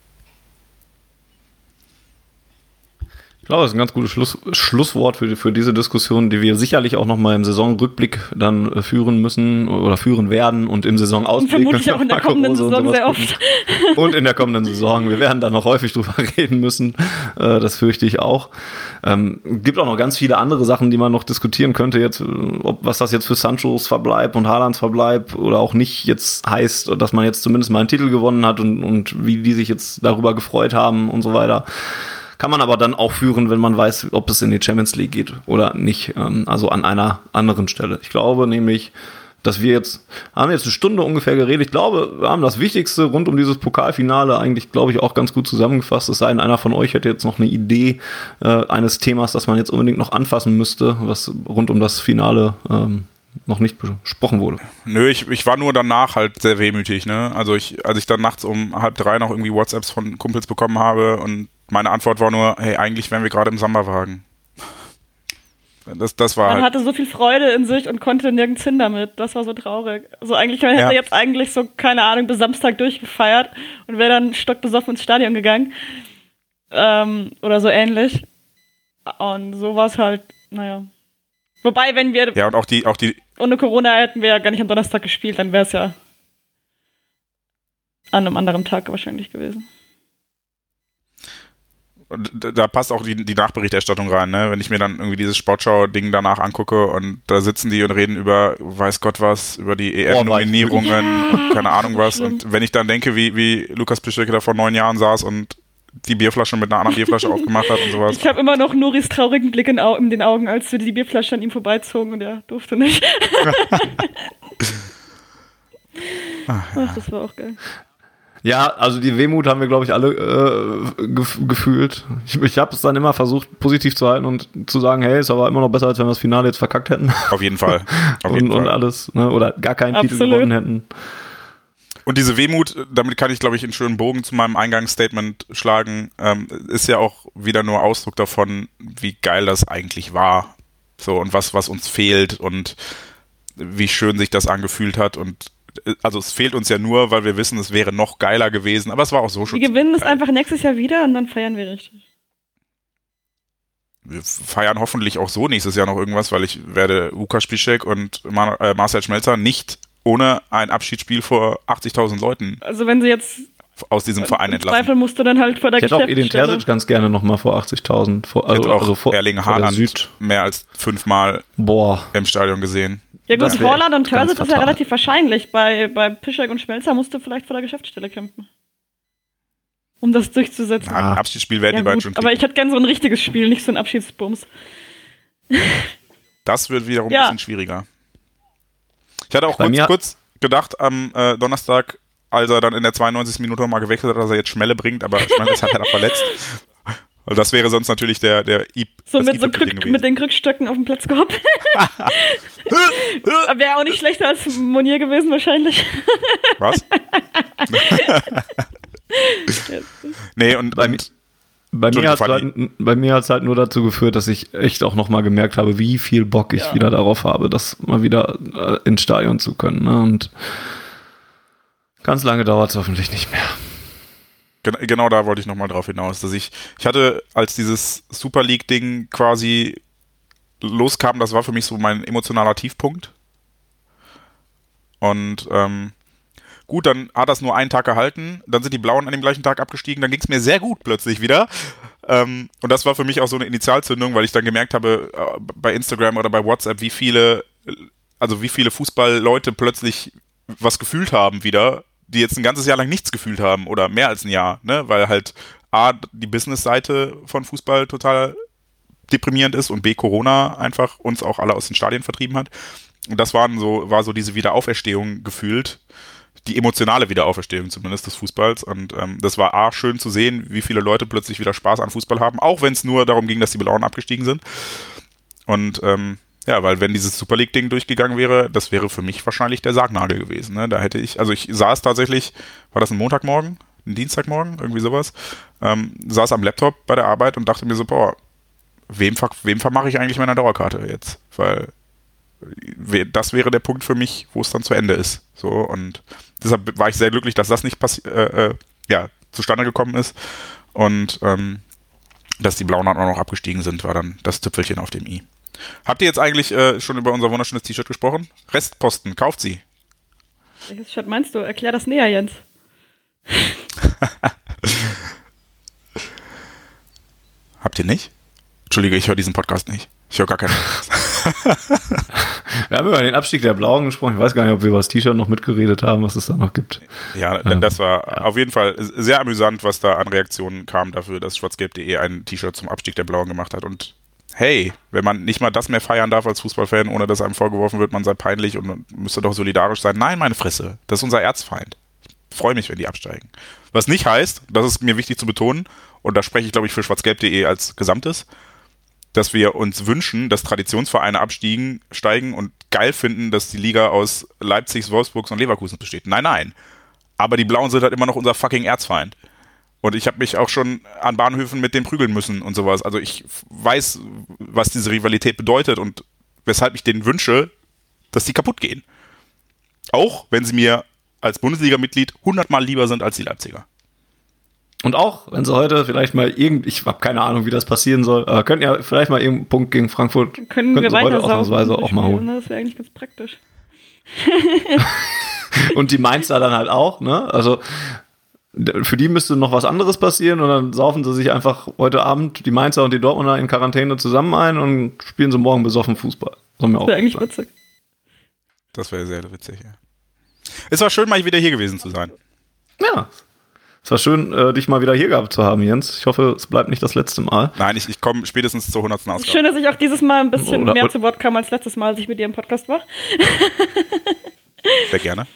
Ich glaube, das ist ein ganz gutes Schluss, Schlusswort für, für diese Diskussion, die wir sicherlich auch nochmal im Saisonrückblick dann äh, führen müssen oder führen werden und im Saisonausblick. Vermutlich auch in der [LAUGHS] kommenden Rose Saison sehr oft. [LAUGHS] Und in der kommenden Saison. Wir werden da noch häufig drüber [LAUGHS] reden müssen. Äh, das fürchte ich auch. Ähm, gibt auch noch ganz viele andere Sachen, die man noch diskutieren könnte, jetzt, äh, ob was das jetzt für Sanchos Verbleib und Haalands Verbleib oder auch nicht jetzt heißt, dass man jetzt zumindest mal einen Titel gewonnen hat und, und wie die sich jetzt darüber gefreut haben und so weiter. Kann man aber dann auch führen, wenn man weiß, ob es in die Champions League geht oder nicht. Ähm, also an einer anderen Stelle. Ich glaube nämlich, dass wir jetzt, haben jetzt eine Stunde ungefähr geredet. Ich glaube, wir haben das Wichtigste rund um dieses Pokalfinale eigentlich, glaube ich, auch ganz gut zusammengefasst. Es sei denn, einer von euch hätte jetzt noch eine Idee äh, eines Themas, das man jetzt unbedingt noch anfassen müsste, was rund um das Finale ähm, noch nicht besprochen wurde. Nö, ich, ich war nur danach halt sehr wehmütig, ne? Also ich, als ich dann nachts um halb drei noch irgendwie WhatsApps von Kumpels bekommen habe und meine Antwort war nur, hey, eigentlich wären wir gerade im Samba-Wagen. Das, das war Man halt, hatte so viel Freude in sich und konnte nirgends hin damit. Das war so traurig. Also eigentlich man hätte Ja. jetzt eigentlich so, keine Ahnung, bis Samstag durchgefeiert und wäre dann stockbesoffen ins Stadion gegangen. Ähm, oder so ähnlich. Und so war es halt, naja. Wobei, wenn wir ja, und auch die, auch die, ohne Corona hätten wir ja gar nicht am Donnerstag gespielt, dann wäre es ja an einem anderen Tag wahrscheinlich gewesen. Und da passt auch die, die Nachberichterstattung rein, ne? Wenn ich mir dann irgendwie dieses Sportschau-Ding danach angucke und da sitzen die und reden über weiß Gott was, über die EM-Nominierungen Ja. und keine Ahnung was. Und wenn ich dann denke, wie, wie Lukas Piszczek da vor neun Jahren saß und die Bierflasche mit einer anderen Bierflasche [LAUGHS] aufgemacht hat und sowas. Ich habe immer noch Nuris traurigen Blick in, Au in, den Augen, als wir die Bierflasche an ihm vorbeizogen und er durfte nicht. Ach, [LAUGHS] Ach, das war auch geil. Ja, also die Wehmut haben wir, glaube ich, alle äh, gef gefühlt. Ich, ich habe es dann immer versucht, positiv zu halten und zu sagen, hey, ist aber immer noch besser, als wenn wir das Finale jetzt verkackt hätten. Auf jeden Fall. [LAUGHS] Auf jeden und, Fall. und alles, ne? Oder gar keinen Absolut. Titel gewonnen hätten. Und diese Wehmut, damit kann ich, glaube ich, einen schönen Bogen zu meinem Eingangsstatement schlagen, ähm, ist ja auch wieder nur Ausdruck davon, wie geil das eigentlich war. So, und was, was uns fehlt und wie schön sich das angefühlt hat und also es fehlt uns ja nur, weil wir wissen, es wäre noch geiler gewesen, aber es war auch so schon. Wir gewinnen es einfach nächstes Jahr wieder und dann feiern wir richtig. Wir feiern hoffentlich auch so nächstes Jahr noch irgendwas, weil ich werde Lukas Spischek und Mar äh, Marcel Schmelzer nicht ohne ein Abschiedsspiel vor 80.000 Leuten. Also wenn sie jetzt aus diesem Verein entlassen. Zweifel musst du dann halt vor der Ich hätte auch Edin Terzic ganz gerne nochmal vor 80.000. Also, auch also vor, Erling Haaland mehr als fünfmal Boah. im Stadion gesehen. Ja gut, Holland und Terzic ist ja relativ wahrscheinlich. Bei, bei Pischek und Schmelzer musst du vielleicht vor der Geschäftsstelle kämpfen. Um das durchzusetzen. Ja, ein Abschiedsspiel werden ja, die beiden schon kriegen. Aber ich hätte gerne so ein richtiges Spiel, nicht so ein Abschiedsbums. Das wird wiederum ja. ein bisschen schwieriger. Ich hatte auch kurz, kurz, gedacht am äh, Donnerstag, als er dann in der 92. Minute mal gewechselt hat, dass er jetzt Schmelle bringt, aber Schmelle ist halt leider verletzt. Weil das wäre sonst natürlich der, der I So mit, so Krück, mit den Krückstöcken auf dem Platz gehabt. [LAUGHS] wäre auch nicht schlechter als Monier gewesen, wahrscheinlich. Was? [LAUGHS] nee, und, bei, und bei mir hat es halt, bei mir hat's halt nur dazu geführt, dass ich echt auch nochmal gemerkt habe, wie viel Bock ich ja. wieder darauf habe, das mal wieder äh, ins Stadion zu können. Ne? Und ganz lange dauert es hoffentlich nicht mehr. Genau da wollte ich nochmal drauf hinaus, dass ich, ich hatte, als dieses Super League-Ding quasi loskam, das war für mich so mein emotionaler Tiefpunkt. Und ähm, gut, dann hat das nur einen Tag gehalten, dann sind die Blauen an dem gleichen Tag abgestiegen, dann ging es mir sehr gut plötzlich wieder. Ähm, und das war für mich auch so eine Initialzündung, weil ich dann gemerkt habe, äh, bei Instagram oder bei WhatsApp, wie viele, also wie viele Fußballleute plötzlich was gefühlt haben wieder die jetzt ein ganzes Jahr lang nichts gefühlt haben oder mehr als ein Jahr, ne? weil halt A, die Business-Seite von Fußball total deprimierend ist und B, Corona einfach uns auch alle aus den Stadien vertrieben hat. Und das waren so, war so diese Wiederauferstehung gefühlt, die emotionale Wiederauferstehung zumindest des Fußballs. Und ähm, das war A, schön zu sehen, wie viele Leute plötzlich wieder Spaß an Fußball haben, auch wenn es nur darum ging, dass die Blauen abgestiegen sind. Und ähm, ja, weil wenn dieses Super League-Ding durchgegangen wäre, das wäre für mich wahrscheinlich der Sargnagel gewesen. Ne? Da hätte ich, also ich saß tatsächlich, war das ein Montagmorgen, ein Dienstagmorgen, irgendwie sowas, ähm, saß am Laptop bei der Arbeit und dachte mir so, boah, wem, wem vermache ich eigentlich meine Dauerkarte jetzt? Weil das wäre der Punkt für mich, wo es dann zu Ende ist. So und deshalb war ich sehr glücklich, dass das nicht passi äh, äh, ja, zustande gekommen ist und ähm, dass die Blauen auch noch abgestiegen sind, war dann das Tüpfelchen auf dem i. Habt ihr jetzt eigentlich äh, schon über unser wunderschönes T-Shirt gesprochen? Restposten, kauft sie. Welches T-Shirt meinst du? Erklär das näher, Jens. [LAUGHS] Habt ihr nicht? Entschuldige, ich höre diesen Podcast nicht. Ich höre gar keinen [LAUGHS] wir haben über den Abstieg der Blauen gesprochen. Ich weiß gar nicht, ob wir über das T-Shirt noch mitgeredet haben, was es da noch gibt. Ja, ja. das war ja. auf jeden Fall sehr amüsant, was da an Reaktionen kam dafür, dass schwarzgelb.de ein T-Shirt zum Abstieg der Blauen gemacht hat. Und hey, wenn man nicht mal das mehr feiern darf als Fußballfan, ohne dass einem vorgeworfen wird, man sei peinlich und müsste doch solidarisch sein. Nein, meine Fresse, das ist unser Erzfeind. Ich freue mich, wenn die absteigen. Was nicht heißt, das ist mir wichtig zu betonen, und da spreche ich, glaube ich, für schwarzgelb.de als Gesamtes, dass wir uns wünschen, dass Traditionsvereine abstiegen, steigen und geil finden, dass die Liga aus Leipzigs, Wolfsburgs und Leverkusen besteht. Nein, nein. Aber die Blauen sind halt immer noch unser fucking Erzfeind. Und ich habe mich auch schon an Bahnhöfen mit dem prügeln müssen und sowas. Also ich weiß, was diese Rivalität bedeutet und weshalb ich denen wünsche, dass die kaputt gehen. Auch wenn sie mir als Bundesliga-Mitglied hundertmal lieber sind als die Leipziger. Und auch, wenn sie heute vielleicht mal irgend, ich habe keine Ahnung, wie das passieren soll, aber könnten ja vielleicht mal irgendeinen Punkt gegen Frankfurt, können wir heute ausnahmsweise auch mal holen. Ne? Das wäre eigentlich ganz praktisch. [LAUGHS] und die Mainzer dann halt auch, ne? Also für die müsste noch was anderes passieren und dann saufen sie sich einfach heute Abend die Mainzer und die Dortmunder in Quarantäne zusammen ein und spielen sie morgen besoffen Fußball. Das wäre eigentlich witzig. Das wäre sehr witzig, ja. Es war schön, mal wieder hier gewesen zu sein. Ja. Es war schön, äh, dich mal wieder hier gehabt zu haben, Jens. Ich hoffe, es bleibt nicht das letzte Mal. Nein, ich, ich komme spätestens zur 100. Ausgabe. Schön, dass ich auch dieses Mal ein bisschen Oder- mehr zu Wort kam als letztes Mal, als ich mit dir im Podcast war. Sehr gerne.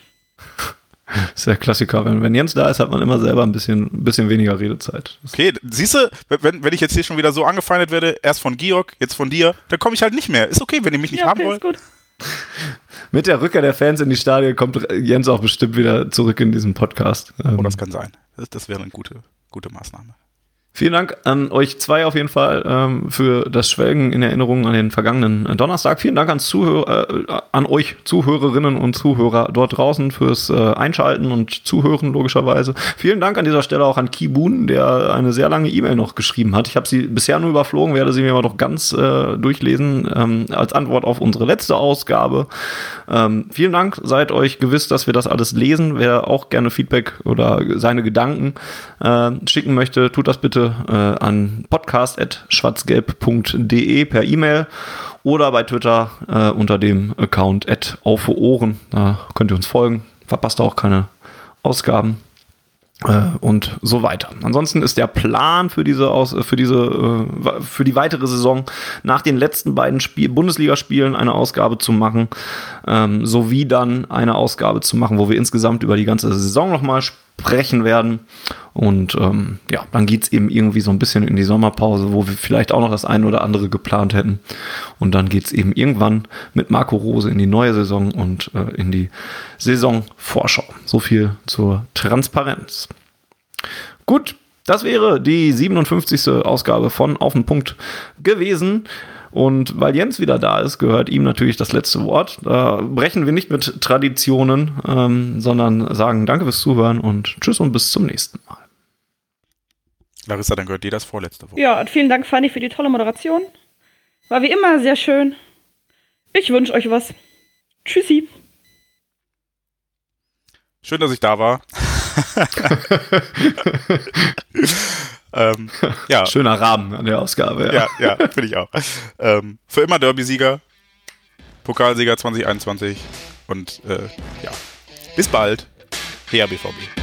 Das [LAUGHS] ist der Klassiker. Wenn, wenn Jens da ist, hat man immer selber ein bisschen, ein bisschen weniger Redezeit. Okay, siehst du, wenn, wenn ich jetzt hier schon wieder so angefeindet werde, erst von Georg, jetzt von dir, dann komme ich halt nicht mehr. Ist okay, wenn ihr mich nicht Ja, haben okay, wollt. ist gut. Mit der Rückkehr der Fans in die Stadien kommt Jens auch bestimmt wieder zurück in diesen Podcast. Ähm, Oh, das kann sein. Das, das wäre eine gute, gute Maßnahme. Vielen Dank an euch zwei auf jeden Fall ähm, für das Schwelgen in Erinnerung an den vergangenen äh, Donnerstag. Vielen Dank ans äh, an euch Zuhörerinnen und Zuhörer dort draußen fürs äh, Einschalten und Zuhören logischerweise. Vielen Dank an dieser Stelle auch an Kibun, der eine sehr lange E-Mail noch geschrieben hat. Ich habe sie bisher nur überflogen, werde sie mir aber noch ganz äh, durchlesen ähm, als Antwort auf unsere letzte Ausgabe. Ähm, vielen Dank, seid euch gewiss, dass wir das alles lesen. Wer auch gerne Feedback oder seine Gedanken äh, schicken möchte, tut das bitte äh, an podcast.schwarzgelb.de per E-Mail oder bei Twitter äh, unter dem Account auf Ohren. Da könnt ihr uns folgen. Verpasst auch keine Ausgaben äh, und so weiter. Ansonsten ist der Plan für diese Aus für diese äh, für die weitere Saison nach den letzten beiden Spiel Bundesligaspielen eine Ausgabe zu machen, ähm, sowie dann eine Ausgabe zu machen, wo wir insgesamt über die ganze Saison nochmal sprechen werden. Und ähm, ja, dann geht's eben irgendwie so ein bisschen in die Sommerpause, wo wir vielleicht auch noch das eine oder andere geplant hätten. Und dann geht's eben irgendwann mit Marco Rose in die neue Saison und äh, in die Saisonvorschau. So viel zur Transparenz. Gut, das wäre die 57. Ausgabe von Auf den Punkt gewesen. Und weil Jens wieder da ist, gehört ihm natürlich das letzte Wort. Da brechen wir nicht mit Traditionen, ähm, sondern sagen Danke fürs Zuhören und Tschüss und bis zum nächsten Mal. Larissa, dann gehört dir das vorletzte Wort. Ja, und vielen Dank, Fanny, für die tolle Moderation. War wie immer sehr schön. Ich wünsche euch was. Tschüssi. Schön, dass ich da war. [LAUGHS] ähm, ja, Schöner Rahmen an der Ausgabe. ja, ja, finde ich auch. Ähm, für immer Derby-Sieger, Pokalsieger 2021 und äh, ja, bis bald. Her BVB.